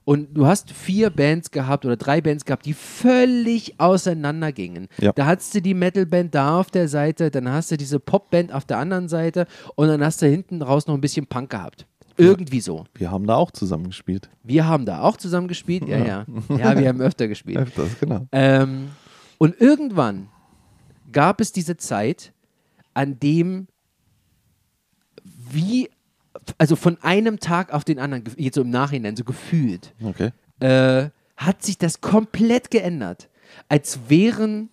Und du hast vier Bands gehabt oder drei Bands gehabt, die völlig auseinander gingen. Ja. Da hattest du die Metalband da auf der Seite, dann hast du diese Popband auf der anderen Seite und dann hast du hinten raus noch ein bisschen Punk gehabt. Irgendwie so. Wir haben da auch zusammen gespielt. Wir haben da auch zusammen gespielt, ja, ja. Ja, wir haben öfter gespielt. [LAUGHS] Öfters, genau. Ähm, und irgendwann gab es diese Zeit, an dem wie, also von einem Tag auf den anderen, jetzt so im Nachhinein, so gefühlt, Okay. äh, hat sich das komplett geändert. Als wären,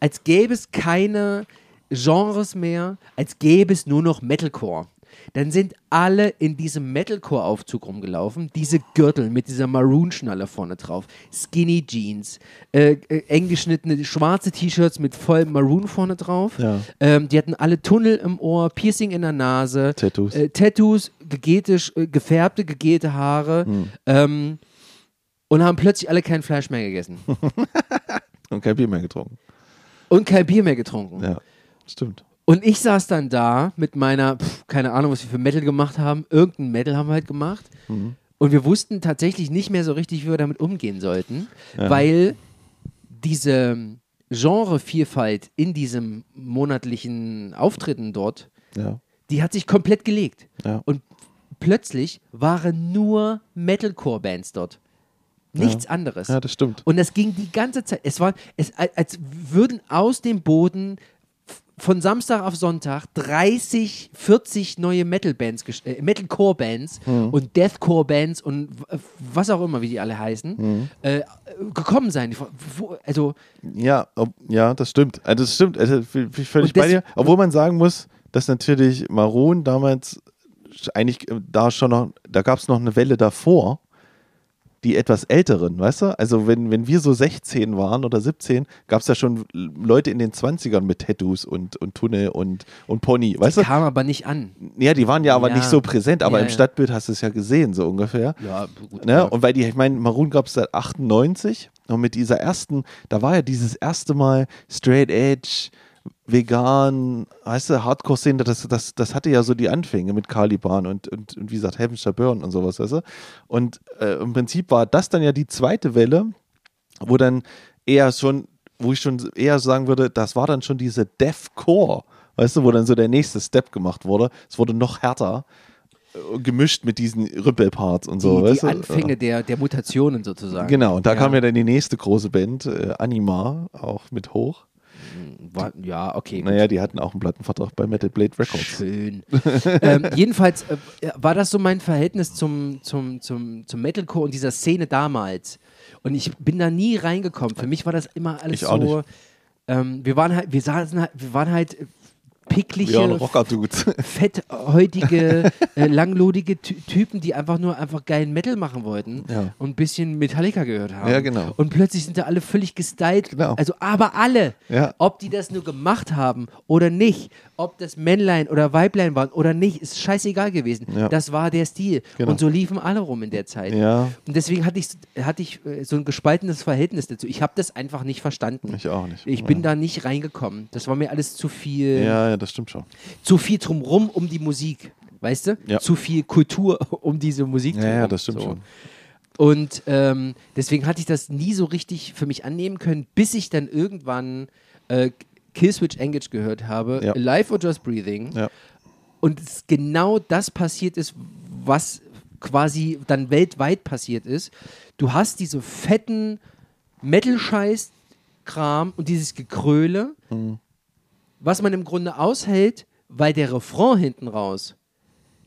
als gäbe es keine Genres mehr, als gäbe es nur noch Metalcore. Dann sind alle in diesem Metalcore-Aufzug rumgelaufen, diese Gürtel mit dieser Maroon-Schnalle vorne drauf, Skinny Jeans, äh, äh, eng geschnittene schwarze T-Shirts mit voll Maroon vorne drauf. Ja. Ähm, die hatten alle Tunnel im Ohr, Piercing in der Nase, Tattoos. äh, Tattoos, gegete, äh, gefärbte, gegelte Haare. Hm. Ähm, und haben plötzlich alle kein Fleisch mehr gegessen [LAUGHS] Und kein Bier mehr getrunken. und kein Bier mehr getrunken. Ja. Stimmt. Und ich saß dann da mit meiner, pf, keine Ahnung, was wir für Metal gemacht haben. Irgendein Metal haben wir halt gemacht. Mhm. Und wir wussten tatsächlich nicht mehr so richtig, wie wir damit umgehen sollten, weil diese Genrevielfalt in diesem monatlichen Auftritten dort, Ja. die hat sich komplett gelegt. Ja. Und plötzlich waren nur Metalcore-Bands dort. Nichts anderes. Ja, das stimmt. Und das ging die ganze Zeit. Es war, es, als würden aus dem Boden von Samstag auf Sonntag 30, 40 neue Metal-Bands, äh, Metalcore-Bands Mhm. und Deathcore-Bands und w- was auch immer, wie die alle heißen, Mhm. äh, gekommen sein. Wo, also, Ja, ob, ja, das stimmt. Also das stimmt. Also, völlig bei dir. Obwohl man sagen muss, dass natürlich Maroon damals eigentlich äh, da schon noch, da gab es noch eine Welle davor, die etwas älteren, weißt du? Also wenn, wenn wir so 16 waren oder 17, gab es ja schon Leute in den 20ern mit Tattoos und, und Tunnel und, und Pony, weißt du? kam aber nicht an. Ja, die waren ja aber Ja. nicht so präsent, aber Ja, im ja. Stadtbild hast du es ja gesehen, so ungefähr. Ja, gut. Ne? Und weil die, ich meine, Maroon gab es seit 98 und mit dieser ersten, da war ja dieses erste Mal Straight Edge, vegan, weißt du, Hardcore-Szene, das, das, das hatte ja so die Anfänge mit Caliban und, und, und wie gesagt, Heaven Shall Burn und sowas, weißt du. Und äh, im Prinzip war das dann ja die zweite Welle, wo dann eher schon, wo ich schon eher sagen würde, das war dann schon diese Deathcore, weißt du, wo dann so der nächste Step gemacht wurde. Es wurde noch härter, äh, gemischt mit diesen Rüppelparts und so, die, weißt die. Anfänge der, der Mutationen sozusagen. Genau, und da Ja. kam ja dann die nächste große Band, äh, Anima, auch mit hoch. War, ja, okay. Naja, die hatten auch einen Plattenvertrag bei Metal Blade Records. Schön. ähm, [LAUGHS] jedenfalls äh, war das so mein Verhältnis zum, zum, zum, zum Metalcore und dieser Szene damals. Und ich bin da nie reingekommen. Für mich war das immer alles Ich auch so. Ähm, wir waren halt, wir saßen halt, wir waren halt pickliche, Ja, [LAUGHS] fetthäutige, äh, langlodige Ty Typen, die einfach nur einfach geilen Metal machen wollten Ja. und ein bisschen Metallica gehört haben. Ja, genau. Und plötzlich sind da alle völlig gestylt. Genau. Also, aber alle. Ja. Ob die das nur gemacht haben oder nicht, ob das Männlein oder Weiblein waren oder nicht, ist scheißegal gewesen. Ja. Das war der Stil. Genau. Und so liefen alle rum in der Zeit. Ja. Und deswegen hatte ich, hatte ich äh, so ein gespaltenes Verhältnis dazu. Ich habe das einfach nicht verstanden. Ich auch nicht. Ich bin ja. da nicht reingekommen. Das war mir alles zu viel Ja, ja, das stimmt schon. zu viel drumrum um die Musik, weißt du? Ja. Zu viel Kultur [LAUGHS] um diese Musik Ja, ja, das stimmt So. schon. Und ähm, deswegen hatte ich das nie so richtig für mich annehmen können, bis ich dann irgendwann äh, Killswitch Engage gehört habe, Ja. Live or Just Breathing. Ja. Und es genau das passiert ist, was quasi dann weltweit passiert ist. Du hast diese fetten Metal-Scheiß-Kram und dieses Gekröle, Mhm. was man im Grunde aushält, weil der Refrain hinten raus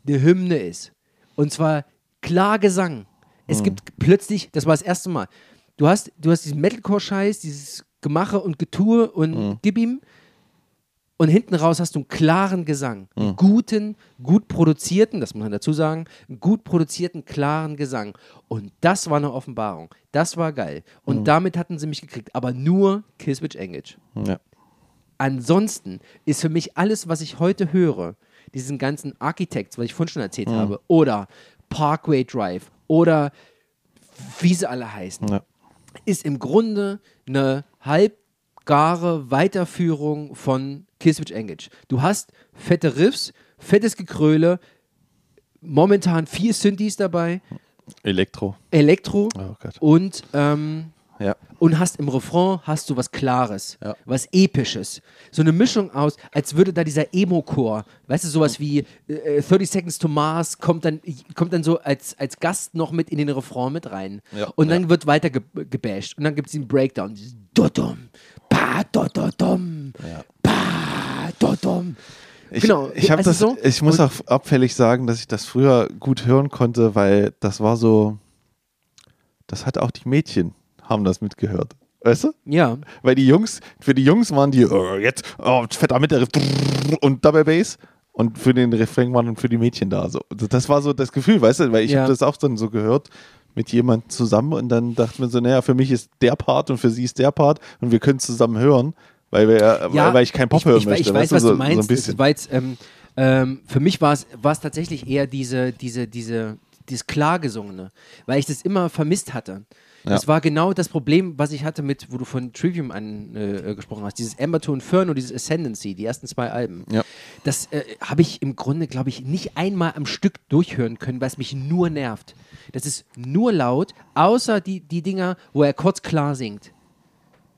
eine Hymne ist. Und zwar klar Gesang. Es gibt plötzlich, das war das erste Mal, du hast, du hast diesen Metalcore-Scheiß, dieses Gemache und Getue und gib ihm. Und hinten raus hast du einen klaren Gesang. Einen guten, gut produzierten, das muss man dazu sagen, einen gut produzierten, klaren Gesang. Und das war eine Offenbarung. Das war geil. Und damit hatten sie mich gekriegt. Aber nur Killswitch Engage. Ja. Ansonsten ist für mich alles, was ich heute höre, diesen ganzen Architects, was ich vorhin schon erzählt habe, oder Parkway Drive oder wie sie alle heißen, Ja. ist im Grunde eine halbgare Weiterführung von Killswitch Engage. Du hast fette Riffs, fettes Gekröle, momentan vier Synthes dabei, Elektro. Elektro Oh Gott. und ähm, Ja. und hast im Refrain hast du was Klares, Ja. was Episches. So eine Mischung aus, als würde da dieser Emo-Chor, weißt du, sowas wie äh, 30 Seconds to Mars kommt dann, kommt dann so als, als Gast noch mit in den Refrain mit rein. Ja. Und dann wird weiter ge gebasht. Und dann gibt es den Breakdown. Dodum, pa, dododum, pa, dodum. Ich, Genau, ich, also das, so. ich muss auch abfällig sagen, dass ich das früher gut hören konnte, weil das war so, das hat auch die Mädchen haben das mitgehört. Weißt du? Ja, Weil die Jungs, für die Jungs waren die, oh, jetzt, oh, fetter Mittelriff und Double Bass. Und für den Refrain waren für die Mädchen da. So. Also Das war so das Gefühl, weißt du, weil ich Ja. habe das auch dann so gehört mit jemand zusammen und dann dachte man so, naja, für mich ist der Part und für sie ist der Part und wir können zusammen hören, weil, wir, weil, weil ich keinen Pop ich, hören ich, möchte. Ich weiß, weißt was so, du meinst. So ein bisschen. Jetzt, ähm, ähm, für mich war es war es tatsächlich eher diese, diese, diese, dieses Klargesungene, weil ich das immer vermisst hatte. Das Ja. war genau das Problem, was ich hatte mit, wo du von Trivium angesprochen äh, gesprochen hast. Dieses Amber to Inferno, dieses Ascendancy, die ersten zwei Alben. Ja. Das äh, habe ich im Grunde, glaube ich, nicht einmal am Stück durchhören können, weil es mich nur nervt. Das ist nur laut, außer die, die Dinger, wo er kurz klar singt.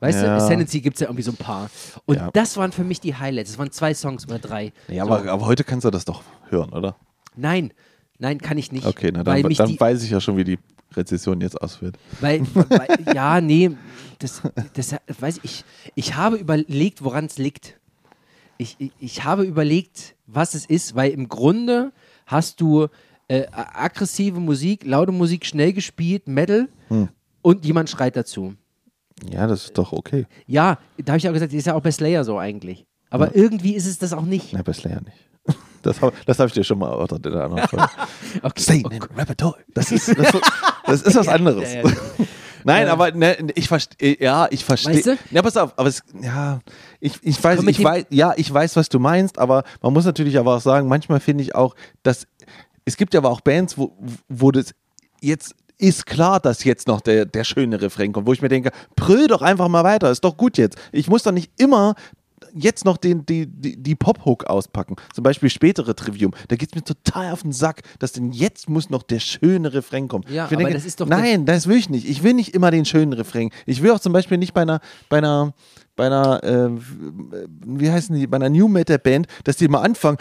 Weißt Ja. du, Ascendancy gibt es ja irgendwie so ein paar. Und Ja. das waren für mich die Highlights. Es waren zwei Songs oder drei. Ja, so. aber, aber heute kannst du das doch hören, oder? Nein, nein, kann ich nicht. Okay, na dann, dann weiß ich ja schon, wie die Rezession jetzt ausfällt. [LAUGHS] Weil, weil ja, nee, das, das weiß ich. Ich habe überlegt, woran es liegt. Ich, ich, ich habe überlegt, was es ist, weil im Grunde hast du äh, aggressive Musik, laute Musik, schnell gespielt, Metal Hm. und jemand schreit dazu. Ja, das ist doch okay. Ja, da habe ich auch gesagt, ist ja auch bei Slayer so eigentlich. Aber irgendwie ist es das auch nicht. Na, bei Slayer nicht. Das habe hab ich dir schon mal erörtert in der anderen Folge. [LAUGHS] Okay. Satan Oh in. Repertoire. Das ist, das, das ist [LAUGHS] was anderes. Ja, ja. [LAUGHS] Nein, Ja. aber ne, ich verstehe, ja, ich verstehe. Weißt du? Ja, pass auf, aber es, ja, ich, ich weiß, ich weiß, ja, ich weiß, was du meinst, aber man muss natürlich aber auch sagen, manchmal finde ich auch, dass es gibt ja aber auch Bands, wo, wo das jetzt ist klar, dass jetzt noch der, der schöne Refrain kommt, wo ich mir denke, brüll doch einfach mal weiter, ist doch gut jetzt. Ich muss doch nicht immer jetzt noch den, die, die, die Pop-Hook auspacken. Zum Beispiel spätere Trivium. Da geht es mir total auf den Sack, dass denn jetzt muss noch der schöne Refrain kommen. Ja, aber denke, das ist doch Nein, das will ich nicht. Ich will nicht immer den schönen Refrain. Ich will auch zum Beispiel nicht bei einer, bei einer, bei einer, äh, wie heißen die, bei einer New Metal Band, dass die mal anfangen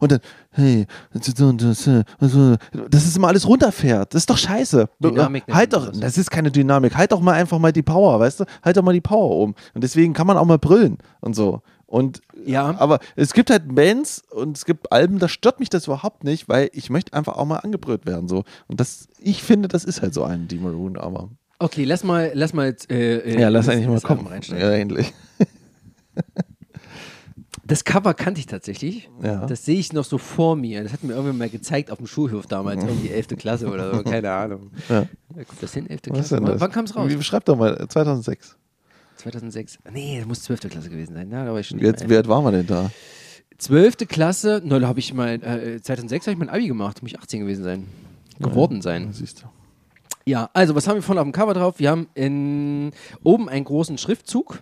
und dann, hey, das ist immer alles runterfährt. Das ist doch scheiße. Dynamik halt doch, das. das ist keine Dynamik. Halt doch mal einfach mal die Power, weißt du? Halt doch mal die Power um. Und deswegen kann man auch mal brüllen und so. Und Ja. aber es gibt halt Bands und es gibt Alben, da stört mich das überhaupt nicht, weil ich möchte einfach auch mal angebrüllt werden. So. Und das, ich finde, das ist halt so ein Die Maroon, aber. Okay, lass mal, lass mal jetzt, äh, äh, Ja, lass eigentlich mal kommen. Ja, endlich. [LAUGHS] Das Cover kannte ich tatsächlich. Ja. Das sehe ich noch so vor mir. Das hat mir irgendwann mal gezeigt auf dem Schulhof damals, irgendwie 11. Klasse oder so, keine Ahnung. [LAUGHS] Ja. Kommt das hin, 11. Was ist Klasse? denn Wann, das? wann kam es raus? Wie, schreib doch mal, 2006. 2006. Nee, das muss 12. Klasse gewesen sein. Ja, da war ich schon Jetzt, wie alt waren wir denn da? 12. Klasse, na, da habe ich mal, äh, 2006 habe ich mein Abi gemacht, muss ich 18 gewesen sein. Geworden sein. Siehst du. Ja, also was haben wir vorne auf dem Cover drauf? Wir haben in, oben einen großen Schriftzug.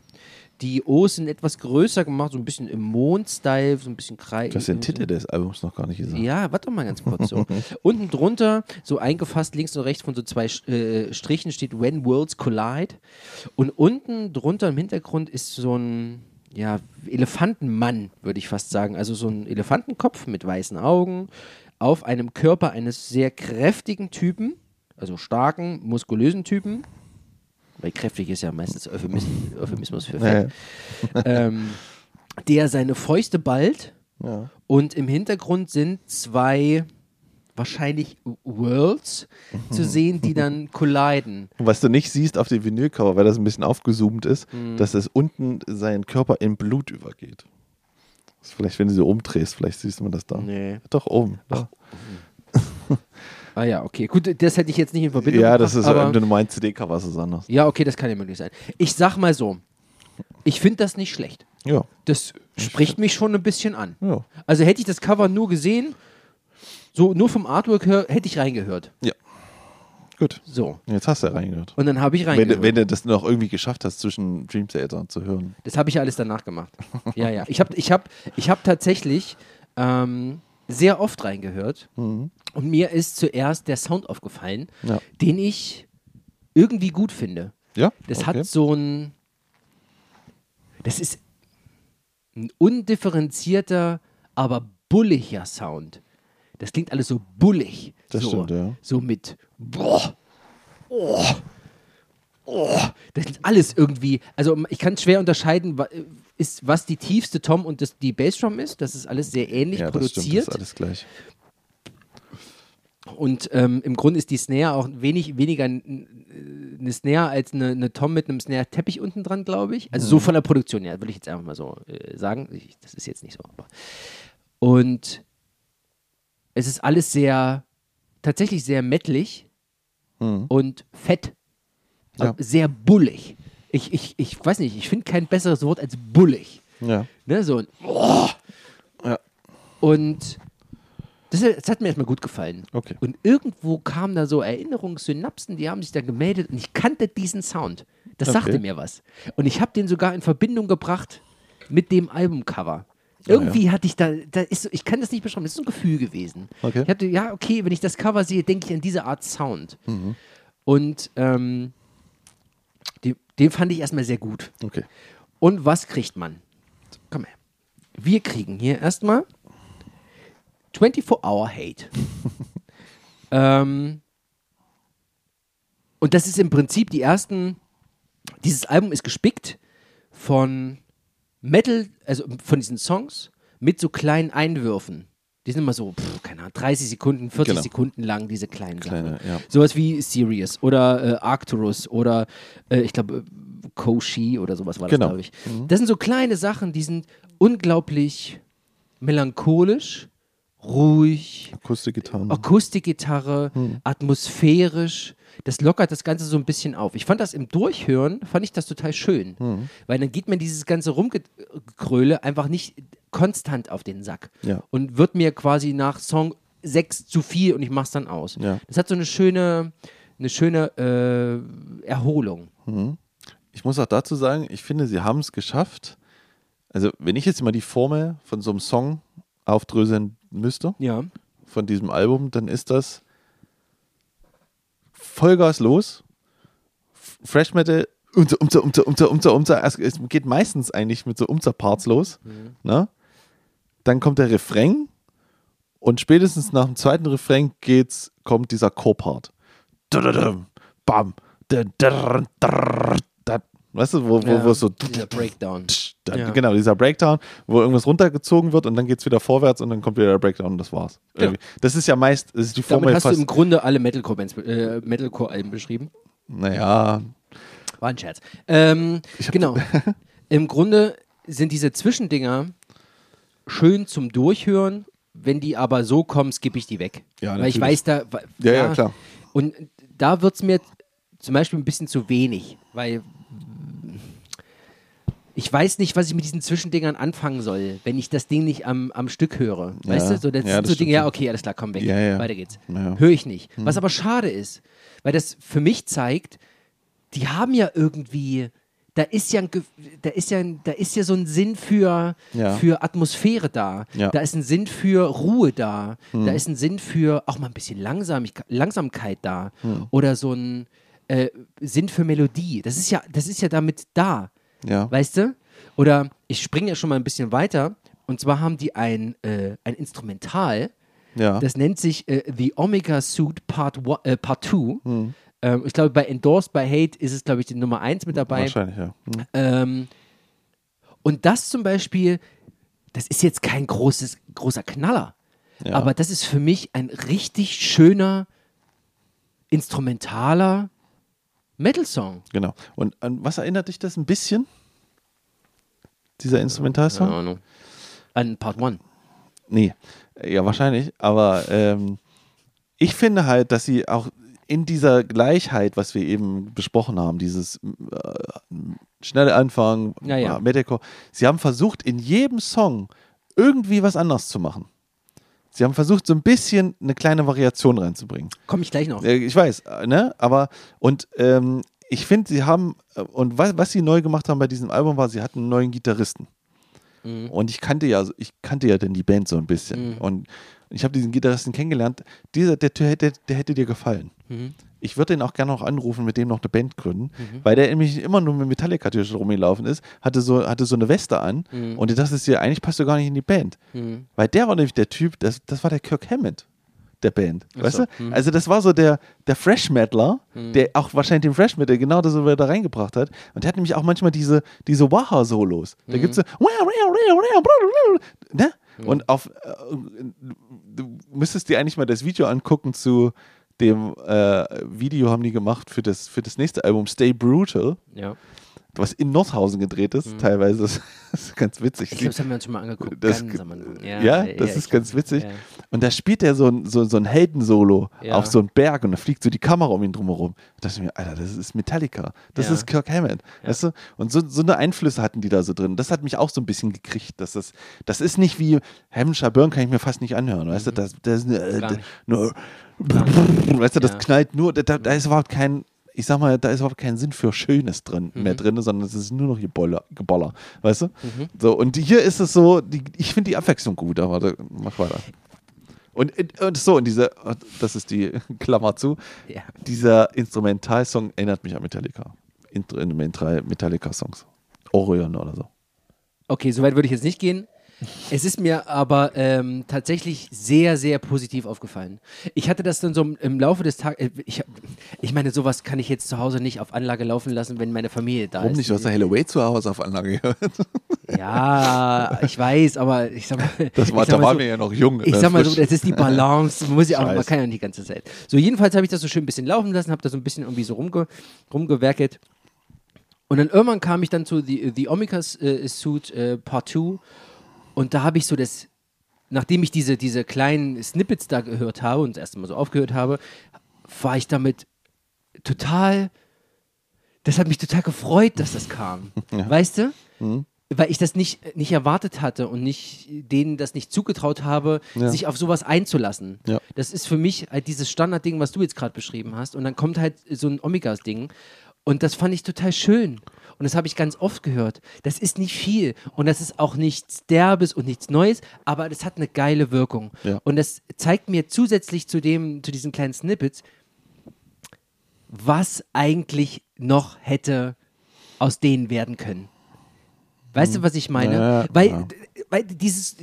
Die O's sind etwas größer gemacht, so ein bisschen im Mond-Style, so ein bisschen Kreis. Du hast den Titel des Albums noch gar nicht gesagt. Ja, warte mal ganz kurz so. [LAUGHS] Unten drunter, so eingefasst links und rechts von so zwei äh, Strichen steht When Worlds Collide. Und unten drunter im Hintergrund ist so ein ja, Elefantenmann, würde ich fast sagen. Also so ein Elefantenkopf mit weißen Augen auf einem Körper eines sehr kräftigen Typen, also starken, muskulösen Typen. Weil kräftig ist ja meistens Euphemis Euphemismus für Fett. [LAUGHS] ähm, der seine Fäuste ballt ja. und im Hintergrund sind zwei wahrscheinlich Worlds zu sehen, die dann [LAUGHS] colliden. Was du nicht siehst auf dem Vinylcover, weil das ein bisschen aufgezoomt ist, Mhm. dass es unten sein Körper in Blut übergeht. Vielleicht, wenn du so umdrehst, vielleicht siehst du das da. Nee. Doch, oben. Da. [LAUGHS] Ah ja, okay. Gut, das hätte ich jetzt nicht in Verbindung Ja, das ist, aber wenn du meinst, CD-Cover ist es anders. Ja, okay, das kann ja möglich sein. Ich sag mal so, ich finde das nicht schlecht. Ja. Das spricht mich schon ein bisschen an. Ja. Also hätte ich das Cover nur gesehen, so nur vom Artwork her, hätte ich reingehört. Ja. Gut. So. Jetzt hast du ja reingehört. Und dann habe ich Wenn reingehört. du, wenn du das noch irgendwie geschafft hast, zwischen Dream Theater zu hören. Das habe ich ja alles danach gemacht. Ja, ja. Ich habe ich hab, ich hab tatsächlich ähm, sehr oft reingehört und mir ist zuerst der Sound aufgefallen, Ja. den ich irgendwie gut finde. Ja? Das okay. hat so ein. Das ist ein undifferenzierter, aber bulliger Sound. Das klingt alles so bullig. Das so, stimmt, ja. So mit. Boah, oh, oh. Das ist alles irgendwie. Also, ich kann schwer unterscheiden, wa- ist, was die tiefste Tom und das, die Bassdrum ist. Das ist alles sehr ähnlich ja, das stimmt, das produziert. ist alles gleich. Und ähm, im Grunde ist die Snare auch wenig, weniger eine Snare als eine, eine Tom mit einem Snare-Teppich unten dran, glaube ich. Also so von der Produktion her, würde ich jetzt einfach mal so äh, sagen. Ich, das ist jetzt nicht so. Aber. Und es ist alles sehr, tatsächlich sehr mettlig Mhm. und fett. Ja. Aber Sehr bullig. Ich, ich, ich weiß nicht, ich finde kein besseres Wort als bullig. Ja. Ne, so ein oh. Ja. Und das, das hat mir erstmal gut gefallen. Okay. Und irgendwo kamen da so Erinnerungssynapsen, die haben sich da gemeldet und ich kannte diesen Sound. Das Okay. sagte mir was. Und ich habe den sogar in Verbindung gebracht mit dem Albumcover. Irgendwie hatte ich da, da ist so, ich kann das nicht beschreiben, das ist so ein Gefühl gewesen. Okay. Ich hatte, ja, okay, wenn ich das Cover sehe, denke ich an diese Art Sound. Mhm. Und ähm, Den fand ich erstmal sehr gut. Okay. Und was kriegt man? So, komm her. Wir kriegen hier erstmal 24-Hour Hate. [LAUGHS] ähm, und das ist im Prinzip die ersten. Dieses Album ist gespickt von Metal, also von diesen Songs mit so kleinen Einwürfen. Die sind immer so, pff, keine Ahnung, 30 Sekunden, 40 Genau. Sekunden lang, diese kleinen Kleine, Sachen. ja. Sowas wie Sirius oder äh, Arcturus oder äh, ich glaube äh, Koshi oder sowas war das, Genau. glaube ich. Das sind so kleine Sachen, die sind unglaublich melancholisch, ruhig, Akustikgitarren. Akustikgitarre, Hm. atmosphärisch. Das lockert das Ganze so ein bisschen auf. Ich fand das im Durchhören, fand ich das total schön. Hm. Weil dann geht mir dieses ganze Rumgekröle einfach nicht konstant auf den Sack. Ja. Und wird mir quasi nach Song 6 zu viel und ich mach's dann aus. Ja. Das hat so eine schöne, eine schöne äh, Erholung. Ich muss auch dazu sagen, ich finde, sie haben es geschafft. Also, wenn ich jetzt mal die Formel von so einem Song aufdröseln müsste, Ja. von diesem Album, dann ist das Vollgas los. Fresh Metal, umza, umza, umza, umza, umza, umza. Es geht meistens eigentlich mit so Umza-Parts los. Ne? Dann kommt der Refrain und spätestens nach dem zweiten Refrain geht's, kommt dieser Chor-Part. Bam. Weißt du, wo, wo, ja. wo es so Dieser Breakdown. dann, Ja. Genau, dieser Breakdown, wo irgendwas runtergezogen wird und dann geht es wieder vorwärts und dann kommt wieder der Breakdown und das war's. Genau. Das ist ja meist, das ist die Damit Formel hast du im Grunde alle äh, Metalcore-Alben beschrieben. naja, War ein Scherz. Ähm, genau. [LAUGHS] Im Grunde sind diese Zwischendinger schön zum Durchhören. Wenn die aber so kommen, skippe ich die weg. Ja, Weil ich weiß, da. wa- Ja, ja, klar. Und da wird es mir zum Beispiel ein bisschen zu wenig, weil ich weiß nicht, was ich mit diesen Zwischendingern anfangen soll, wenn ich das Ding nicht am, am Stück höre. Weißt Ja. du? So, das Ja, sind das so Dinge, ja, okay, alles klar, komm weg. Ja, ja. Weiter geht's. Höre ich nicht. Was aber schade ist, weil das für mich zeigt, die haben ja irgendwie, da ist ja, ein, da ist ja, da ist ja so ein Sinn für, für Atmosphäre da. Da ist ein Sinn für Ruhe da. Da Hm. ist ein Sinn für auch mal ein bisschen Langsamigkeit, Langsamkeit da. Hm. Oder so ein äh, Sinn für Melodie. Das ist ja, das ist ja damit da. ja. Weißt du? Oder ich springe ja schon mal ein bisschen weiter. Und zwar haben die ein, äh, ein Instrumental, ja. das nennt sich äh, The Omega Suit Part 2. Äh, Part two. Hm. ähm, ich glaube, bei Endorsed by Hate ist es, glaube ich, die Nummer 1 mit dabei. Wahrscheinlich, ja. Hm. Ähm, und das zum Beispiel, das ist jetzt kein großes, großer Knaller. Ja. Aber das ist für mich ein richtig schöner, instrumentaler Metal-Song. Genau. Und an was erinnert dich das ein bisschen? Dieser Instrumentalsong? Keine Ahnung. An Part 1. Nee, ja, wahrscheinlich. Aber ähm, ich finde halt, dass sie auch in dieser Gleichheit, was wir eben besprochen haben, dieses äh, schnelle Anfang, Ja, ja. Metalcore, sie haben versucht, in jedem Song irgendwie was anderes zu machen. Sie haben versucht, so ein bisschen eine kleine Variation reinzubringen. Komme ich gleich noch. Ich weiß, äh, ne? Aber und ähm, ich finde, sie haben äh, und was, was sie neu gemacht haben bei diesem Album war, sie hatten einen neuen Gitarristen. Mhm. Und ich kannte ja, ich kannte ja denn die Band so ein bisschen. Mhm. Und ich habe diesen Gitarristen kennengelernt. Dieser, der, der, der, der hätte dir gefallen. Mhm. Ich würde den auch gerne noch anrufen, mit dem noch eine Band gründen, weil der nämlich immer nur mit Metallica-T-Shirt rumgelaufen ist, hatte so, hatte so eine Weste an Mhm. und ich dachte dir, eigentlich passt du gar nicht in die Band. Mhm. Weil der war nämlich der Typ, das, das war der Kirk Hammett der Band. Ach Weißt so, du? mhm. Also das war so der, der Fresh Metaler, der auch wahrscheinlich den Fresh Metal genau das so wieder reingebracht hat. Und der hat nämlich auch manchmal diese, diese Waha-Solos. Da gibt es so ne? Und auf äh, du müsstest dir eigentlich mal das Video angucken zu dem äh, Video haben die gemacht für das, für das nächste Album Stay Brutal, Ja. Was in Nordhausen gedreht ist, teilweise. [LAUGHS] Das ist ganz witzig. Ich glaube, das haben wir uns schon mal angeguckt. Das- am Anfang. ja, das ist ich- ganz witzig. Ja. Und da spielt er so ein, so, so ein Heldensolo Ja. auf so einen Berg und da fliegt so die Kamera um ihn drumherum. Da dachte ich mir, Alter, das ist Metallica. Das Ja. ist Kirk Hammett. Weißt du? Und so, so eine Einflüsse hatten die da so drin. Das hat mich auch so ein bisschen gekriegt. Dass das, das ist nicht wie Hammondshire Burn, kann ich mir fast nicht anhören. Weißt du, das, das ist äh, Mhm. Nur, [LAUGHS] weißt du, das Ja. knallt nur, da, da ist überhaupt kein, ich sag mal, da ist überhaupt kein Sinn für Schönes drin, Mhm. mehr drin, sondern es ist nur noch Geboller, Geboller weißt du? So, und hier ist es so, die, ich finde die Abwechslung gut, aber da, mach weiter. Und, und so, und diese, das ist die [LAUGHS] Klammer zu, Ja. dieser Instrumentalsong erinnert mich an Metallica. Instrumental Metallica-Songs. Orion oder so. Okay, soweit würde ich jetzt nicht gehen. Es ist mir aber ähm, tatsächlich sehr, sehr positiv aufgefallen. Ich hatte das dann so im Laufe des Tages. Äh, ich, ich meine, sowas kann ich jetzt zu Hause nicht auf Anlage laufen lassen, wenn meine Familie da Warum ist. nicht? Du hast ja Hellaway zu Hause auf Anlage gehört. [LAUGHS] Ja, ich weiß, aber ich sag mal. Das war, da waren so, wir ja noch jung. Ich äh, sag mal so, das ist die [LAUGHS] Balance. Man, muss ja auch, man kann ja nicht die ganze Zeit. So, jedenfalls habe ich das so schön ein bisschen laufen lassen, habe da so ein bisschen irgendwie so rumge, rumgewerkelt. Und dann irgendwann kam ich dann zu The, The Omicas äh, Suit äh, Part 2 und da habe ich so das, nachdem ich diese, diese kleinen Snippets da gehört habe und das erste Mal so aufgehört habe, war ich damit total, das hat mich total gefreut, dass das kam. Weißt du? Mhm. Weil ich das nicht, nicht erwartet hatte und nicht, denen das nicht zugetraut habe, Ja. sich auf sowas einzulassen. Ja. Das ist für mich halt dieses Standardding, was du jetzt gerade beschrieben hast. Und dann kommt halt so ein Omegas-Ding. Und das fand ich total schön. Und das habe ich ganz oft gehört. Das ist nicht viel. Und das ist auch nichts Derbes und nichts Neues, aber das hat eine geile Wirkung. Ja. Und das zeigt mir zusätzlich zu, dem, zu diesen kleinen Snippets, was eigentlich noch hätte aus denen werden können. Weißt du, was ich meine? Ja, weil, ja. weil dieses,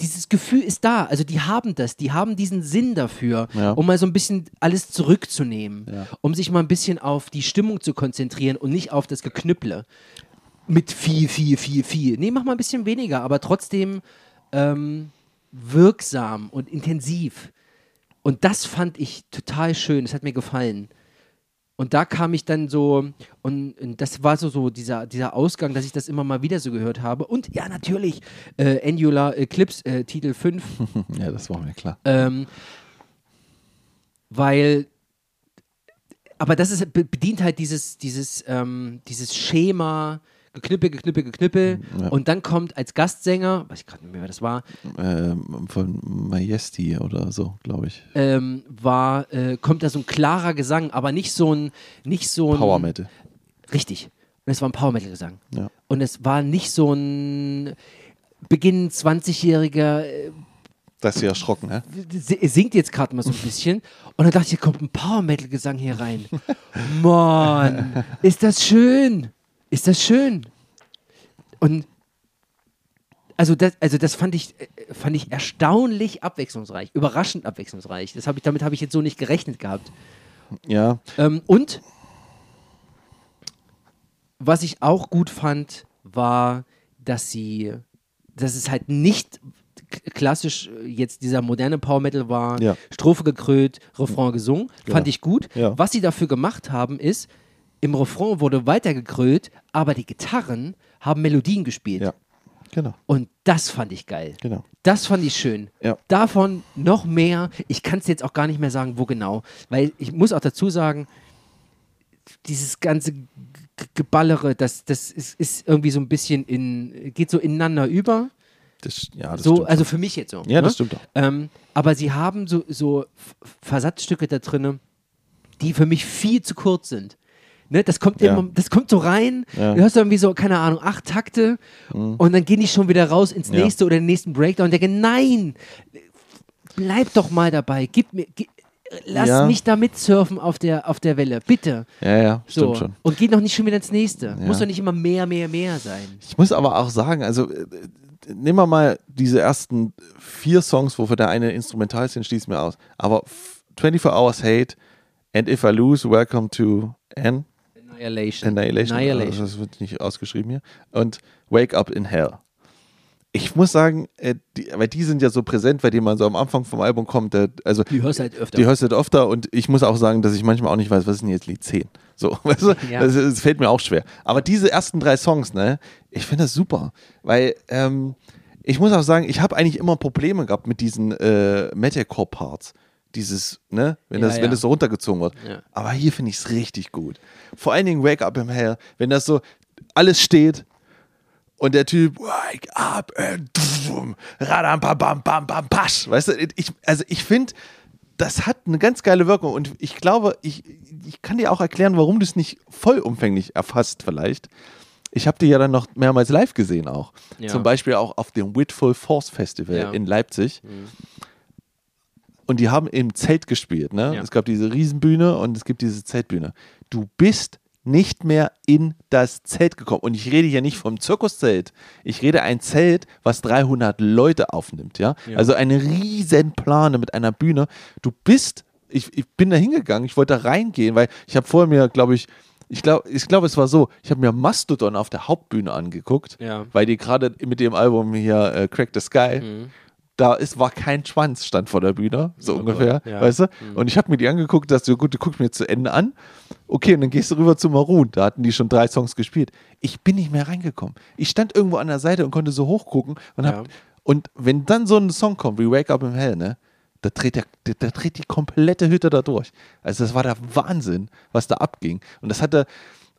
dieses Gefühl ist da. Also die haben das, die haben diesen Sinn dafür, Ja. um mal so ein bisschen alles zurückzunehmen, Ja. um sich mal ein bisschen auf die Stimmung zu konzentrieren und nicht auf das Geknüpple. Mit viel, viel, viel, viel. Nee, mach mal ein bisschen weniger, aber trotzdem ähm, wirksam und intensiv. Und das fand ich total schön. Das hat mir gefallen. Und da kam ich dann so, und, und das war so, so dieser, dieser Ausgang, dass ich das immer mal wieder so gehört habe. Und ja, natürlich, äh, Angular Eclipse, äh, Titel 5, [LAUGHS] ja, das war mir klar. ähm, weil, aber das ist, be- bedient halt dieses, dieses, ähm, dieses Schema, geknüppel, geknüppel, geknüppel. Ja. Und dann kommt als Gastsänger, weiß ich gerade nicht mehr, wer das war, Ähm, von Majesty oder so, glaube ich. ähm, war, äh, kommt da so ein klarer Gesang, aber nicht so ein, nicht so ein. Power Metal. Richtig. Und es war ein Power Metal Gesang. Ja. Und es war nicht so ein Beginn 20-jähriger äh, Das ist ja erschrocken, si- singt jetzt gerade mal so ein bisschen. Und dann dachte ich, hier kommt ein Power Metal Gesang hier rein. [LAUGHS] Mann, ist das schön. Ist das schön. Und also das, also das fand ich, äh, fand ich erstaunlich abwechslungsreich, überraschend abwechslungsreich. Das hab ich, damit habe ich jetzt so nicht gerechnet gehabt. Ja. Ähm, und was ich auch gut fand, war, dass sie, dass es halt nicht klassisch äh, jetzt dieser moderne Power Metal war, Ja. Strophe gekrönt, Refrain gesungen, fand ich gut. Ja. Was sie dafür gemacht haben, ist, im Refrain wurde weiter gekrönt, aber die Gitarren haben Melodien gespielt. Ja. Genau. Und das fand ich geil. Genau. Das fand ich schön. Ja. Davon noch mehr. Ich kann es jetzt auch gar nicht mehr sagen, wo genau. Weil ich muss auch dazu sagen, dieses ganze Geballere, das, das ist, ist irgendwie so ein bisschen in, geht so ineinander über. Das, ja, das so, also für mich jetzt so. ja, ne? das stimmt auch. Ähm, aber sie haben so, so Versatzstücke da drin, die für mich viel zu kurz sind. Ne, das kommt Ja. immer, das kommt so rein, Ja. Mhm. du hörst irgendwie so, keine Ahnung, acht Takte und dann gehen die schon wieder raus ins Ja. nächste oder den nächsten Breakdown und denke, nein, bleib doch mal dabei, gib mir, gi- lass Ja. mich da mitsurfen auf der, auf der Welle, bitte. Ja, ja, So. stimmt schon. Und geh noch nicht schon wieder ins nächste. Ja. Muss doch nicht immer mehr, mehr, mehr sein. Ich muss aber auch sagen, also äh, nehmen wir mal diese ersten vier Songs, wofür der eine instrumental ist, den schließen wir aus. Aber f- 24 Hours Hate and If I Lose, Welcome to N. Annihilation. Annihilation. Annihilation. Also das wird nicht ausgeschrieben hier. Und Wake Up in Hell. Ich muss sagen, äh, die, weil die sind ja so präsent, weil die man so am Anfang vom Album kommt. Der, also Die hörst du halt öfter. die hörst halt öfter und ich muss auch sagen, dass ich manchmal auch nicht weiß, was ist denn jetzt Lied 10? So, [LAUGHS] weißt du? Ja. das, das fällt mir auch schwer. Aber diese ersten drei Songs, ne, ich finde das super, weil ähm, ich muss auch sagen, ich habe eigentlich immer Probleme gehabt mit diesen äh, Metalcore-Parts. Dieses, ne, wenn Ja, das, ja. wenn das so runtergezogen wird. Ja. Aber hier finde ich es richtig gut. Vor allen Dingen Wake Up in Hell, wenn das so alles steht und der Typ Wake Up and radam bam bam bam bam pasch. Weißt du, ich, also ich finde, das hat eine ganz geile Wirkung und ich glaube, ich, ich kann dir auch erklären, warum du es nicht vollumfänglich erfasst vielleicht. Ich habe die ja dann noch mehrmals live gesehen auch. Zum Beispiel auch auf dem Whitful Force Festival in Leipzig. Und die haben im Zelt gespielt. Ne? Ja. Es gab diese Riesenbühne und es gibt diese Zeltbühne. Du bist nicht mehr in das Zelt gekommen. Und ich rede hier nicht vom Zirkuszelt. Ich rede ein Zelt, was 300 Leute aufnimmt. Ja? Ja. Also eine riesen Plane mit einer Bühne. Du bist, ich, ich bin da hingegangen, ich wollte da reingehen, weil ich habe vorher mir, glaube ich, ich glaube, ich glaub, es war so, ich habe mir Mastodon auf der Hauptbühne angeguckt, Ja. weil die gerade mit dem Album hier äh, Crack the Sky, Mhm. Da ist, war kein Schwanz, stand vor der Bühne, so Oh ungefähr, Gott, ja. weißt du? Und ich habe mir die angeguckt, dass du, gut, du guckst mir zu Ende an, okay, und dann gehst du rüber zu Maroon, da hatten die schon drei Songs gespielt. Ich bin nicht mehr reingekommen. Ich stand irgendwo an der Seite und konnte so hochgucken und hab, Ja. und wenn dann so ein Song kommt, wie Wake Up in Hell, ne? Da dreht, der, da, dreht die komplette Hütte da durch. Also das war der Wahnsinn, was da abging. Und das hatte,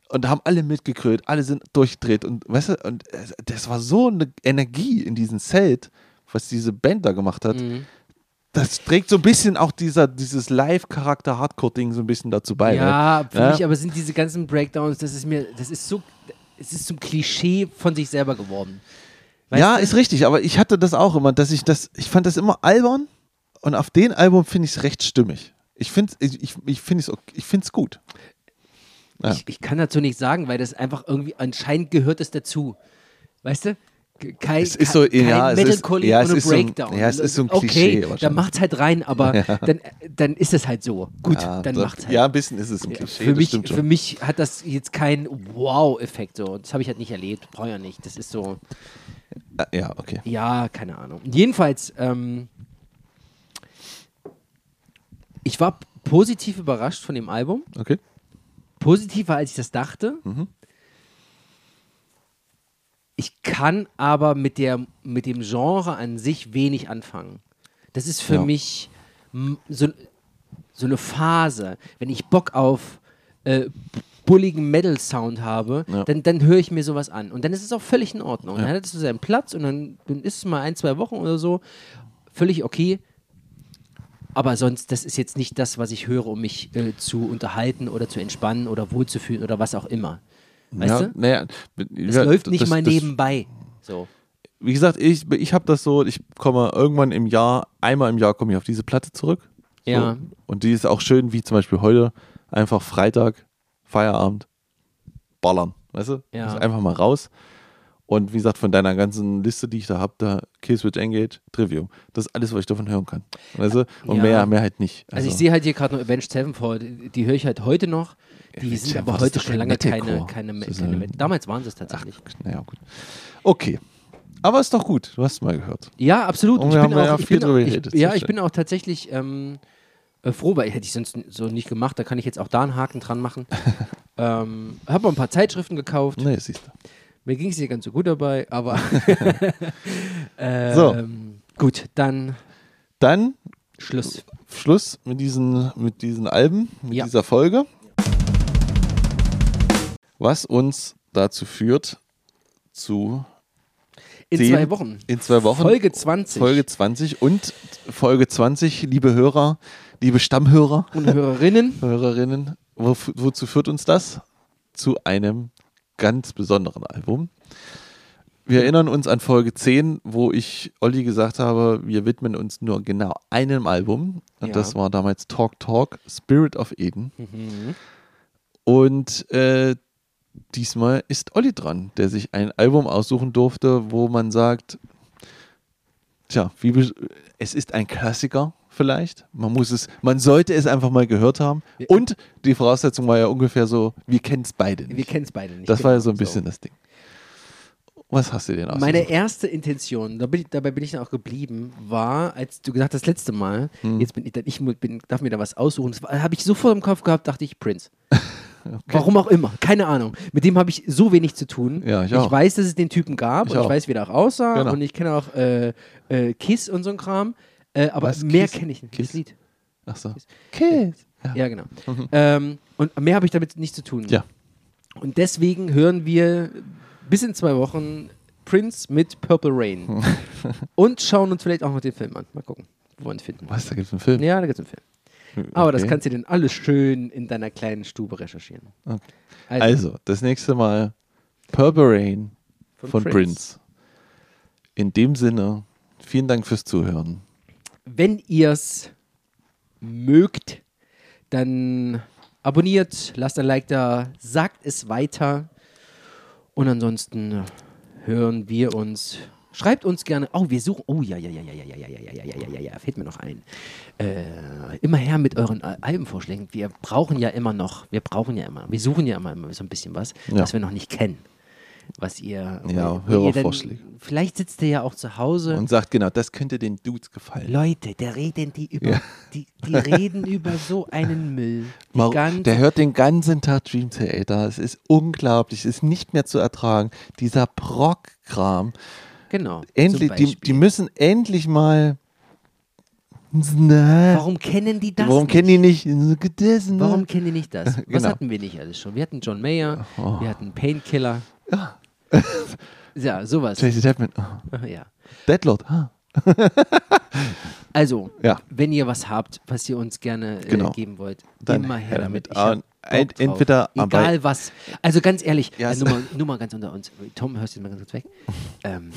und da haben alle mitgekrölt, alle sind durchgedreht und weißt du, und äh, das war so eine Energie in diesem Zelt, was diese Band da gemacht hat. Mhm. Das trägt so ein bisschen auch dieser, dieses Live-Charakter Hardcore-Ding so ein bisschen dazu bei. Ja, ne? für mich aber sind diese ganzen Breakdowns, das ist mir, das ist so, es ist zum Klischee von sich selber geworden. Weißt ja, du? ist richtig, aber ich hatte das auch immer, dass ich das, ich fand das immer albern und auf den Album finde ich es recht stimmig. Ich finde ich, ich, ich finde es ich find's gut. Ja. Ich, ich kann dazu nichts sagen, weil das einfach irgendwie anscheinend gehört es dazu. Weißt du? Ke- Kein, Es ist so- kein ja, es ist- Melancholy ja, ohne ist so ein- Breakdown. ja, es ist so ein Okay, Klischee dann wahrscheinlich. macht's halt rein, aber [LAUGHS] dann, dann ist es halt so. Gut, Ja, dann das- macht's halt. Ja, ein bisschen ist es ein Klischee, für, mich, für mich hat das jetzt keinen Wow-Effekt. So. Das habe ich halt nicht erlebt. Brauche ja nicht. Das ist so, Ah, ja, okay. ja, keine Ahnung. Jedenfalls, ähm, ich war positiv überrascht von dem Album. Okay. positiver, als ich das dachte. Mhm. Ich kann aber mit, der, mit dem Genre an sich wenig anfangen. Das ist für Ja. mich so, so eine Phase. Wenn ich Bock auf äh, bulligen Metal-Sound habe, Ja. dann, dann höre ich mir sowas an. Und dann ist es auch völlig in Ordnung. Dann hat es so seinen Platz und dann, dann ist es mal ein, zwei Wochen oder so völlig okay. Aber sonst, das ist jetzt nicht das, was ich höre, um mich äh, zu unterhalten oder zu entspannen oder wohlzufühlen oder was auch immer. Weißt ja, du? naja, Es ja, läuft nicht das- mal das- nebenbei. So. Wie gesagt, ich, ich habe das so, ich komme irgendwann im Jahr, einmal im Jahr komme ich auf diese Platte zurück. So. Ja. Und die ist auch schön, wie zum Beispiel heute, einfach Freitag, Feierabend, ballern. Weißt du? Ja. Also einfach mal raus. Und wie gesagt, von deiner ganzen Liste, die ich da habe, da Killswitch Engage, Trivium. Das ist alles, was ich davon hören kann. Weißt du? Und Ja. mehr, mehr halt nicht. Also, ich sehe halt hier gerade noch Avenged Sevenfold, die höre ich halt heute noch. Die sind aber heute schon lange keine, keine, keine ein- Met- Damals waren sie es tatsächlich. Naja, gut. Okay. Aber ist doch gut. Du hast es mal gehört. Ja, absolut. Und ich wir bin haben ja auch, ich viel bin drüber ich, geredet. ja, ich bin auch tatsächlich ähm, äh, froh, weil hätte ich sonst so nicht gemacht. Da kann ich jetzt auch da einen Haken dran machen. [LAUGHS] ähm, habe auch ein paar Zeitschriften gekauft. Nee, siehst du. Mir ging es nicht ganz so gut dabei, aber [LAUGHS] [LAUGHS] ähm, So. gut, dann Dann Schluss. Schluss mit diesen, mit diesen Alben, mit Ja. dieser Folge. Was uns dazu führt, zu In Zehn- zwei Wochen. in zwei Wochen Folge 20. Folge 20 und Folge 20, liebe Hörer, liebe Stammhörer, und Hörerinnen. [LAUGHS] Hörerinnen, wo, wozu führt uns das? Zu einem ganz besonderen Album. Wir erinnern uns an Folge 10, wo ich Olli gesagt habe, wir widmen uns nur genau einem Album. Und Ja. das war damals Talk Talk, Spirit of Eden. Mhm. Und äh, diesmal ist Olli dran, der sich ein Album aussuchen durfte, wo man sagt, tja, wie, es ist ein Klassiker vielleicht. Man muss es, man sollte es einfach mal gehört haben. Und die Voraussetzung war ja ungefähr so, wir kennen es beide nicht. Wir kennen es beide nicht. das war ja genau, so ein bisschen das Ding. Was hast du denn ausgesucht? Meine erste Intention, da bin ich, dabei bin ich dann auch geblieben, war, als du gesagt hast, das letzte Mal, Hm. jetzt bin ich, ich bin, darf mir da was aussuchen, habe ich sofort im Kopf gehabt, dachte ich, Prince. [LAUGHS] Warum auch immer, keine Ahnung. Mit dem habe ich so wenig zu tun. Ja, ich auch. weiß, dass es den Typen gab Ich und ich auch. weiß, wie der auch aussah Genau. und ich kenne auch äh, äh, Kiss und so ein Kram, äh, aber Was, mehr kenne ich nicht. Kiss? Das Lied. Ach so. Kiss. Ja. Ja, genau. [LAUGHS] Ähm, und mehr habe ich damit nicht zu tun. Ja. Und deswegen hören wir bis in zwei Wochen Prince mit Purple Rain. [LAUGHS] und schauen uns vielleicht auch noch den Film an. Mal gucken, wo wir ihn finden. Was, da gibt es einen Film? Ja, da gibt es einen Film. Aber das Okay. kannst du dann alles schön in deiner kleinen Stube recherchieren. Okay. Also, Also, das nächste Mal Purple Rain Von von, Prince. Prince. In dem Sinne, vielen Dank fürs Zuhören. wenn ihr es mögt, dann abonniert, lasst ein Like da, sagt es weiter. Und ansonsten hören wir uns. Schreibt uns gerne. Oh, wir suchen. Oh ja, ja, ja, ja, ja, ja, ja, ja, ja, ja, ja, ja, fällt mir noch ein. Äh, immer her mit euren Al- Albenvorschlägen. Wir brauchen ja immer noch, wir brauchen ja immer, wir suchen ja immer, immer so ein bisschen was, Ja. was wir noch nicht kennen. Was ihr. Ja, Hörervorschläge. Vielleicht sitzt ihr ja auch zu Hause. Und sagt, genau, das könnte den Dudes gefallen. Leute, der reden die über, Ja. die, die reden über so einen Müll. Mar- der hört den ganzen Tag Dream Theater. Es ist unglaublich. Es ist nicht mehr zu ertragen. Dieser Prog-Kram. Genau. Endlich, die, die müssen endlich mal. Na, Warum kennen die das? warum nicht? kennen die nicht? Das, ne? Warum kennen die nicht das? [LAUGHS] Was Genau. hatten wir nicht alles schon? Wir hatten John Mayer, Oh. wir hatten Painkiller. Ja, [LAUGHS] sowas. Tracy Chapman. Oh. [LAUGHS] Ja. Deadlord. Ah. Also, Ja. wenn ihr was habt, was ihr uns gerne äh, Genau. geben wollt, Dann immer her damit. damit. Drauf. entweder Egal was. Also ganz ehrlich, Ja, äh, nur, mal, nur mal ganz unter uns. Tom, hörst du mal ganz kurz weg? Ähm,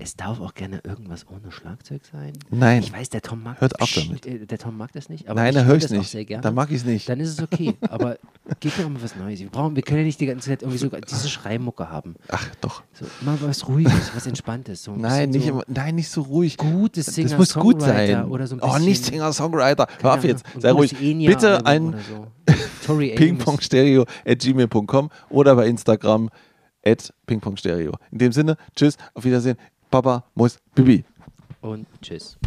es darf auch gerne irgendwas ohne Schlagzeug sein. Nein. Ich weiß, der Tom mag Hört das. auf damit. äh, Der Tom mag das nicht. Aber Nein, ich er höre hört das es nicht. sehr gerne. Dann mag ich es nicht. Dann ist es okay. [LAUGHS] Aber gebt doch mal was Neues. Wir, brauchen, wir können ja nicht die ganze Zeit irgendwie so [LAUGHS] diese Schreimucke haben. Ach, doch. So, mal was Ruhiges, was Entspanntes. So ein Nein, nicht, so immer, nein, nicht so ruhig. Gutes Das Singer, muss gut Songwriter sein. Oder so ein oh, bisschen, nicht Singer-Songwriter. Hör auf jetzt. Sei ruhig. Enya-Album Bitte ein [LAUGHS] pingpongstereo at gmail.com oder bei Instagram at pingpongstereo. In dem Sinne, tschüss, auf Wiedersehen. Papa muss Bibi. Und tschüss.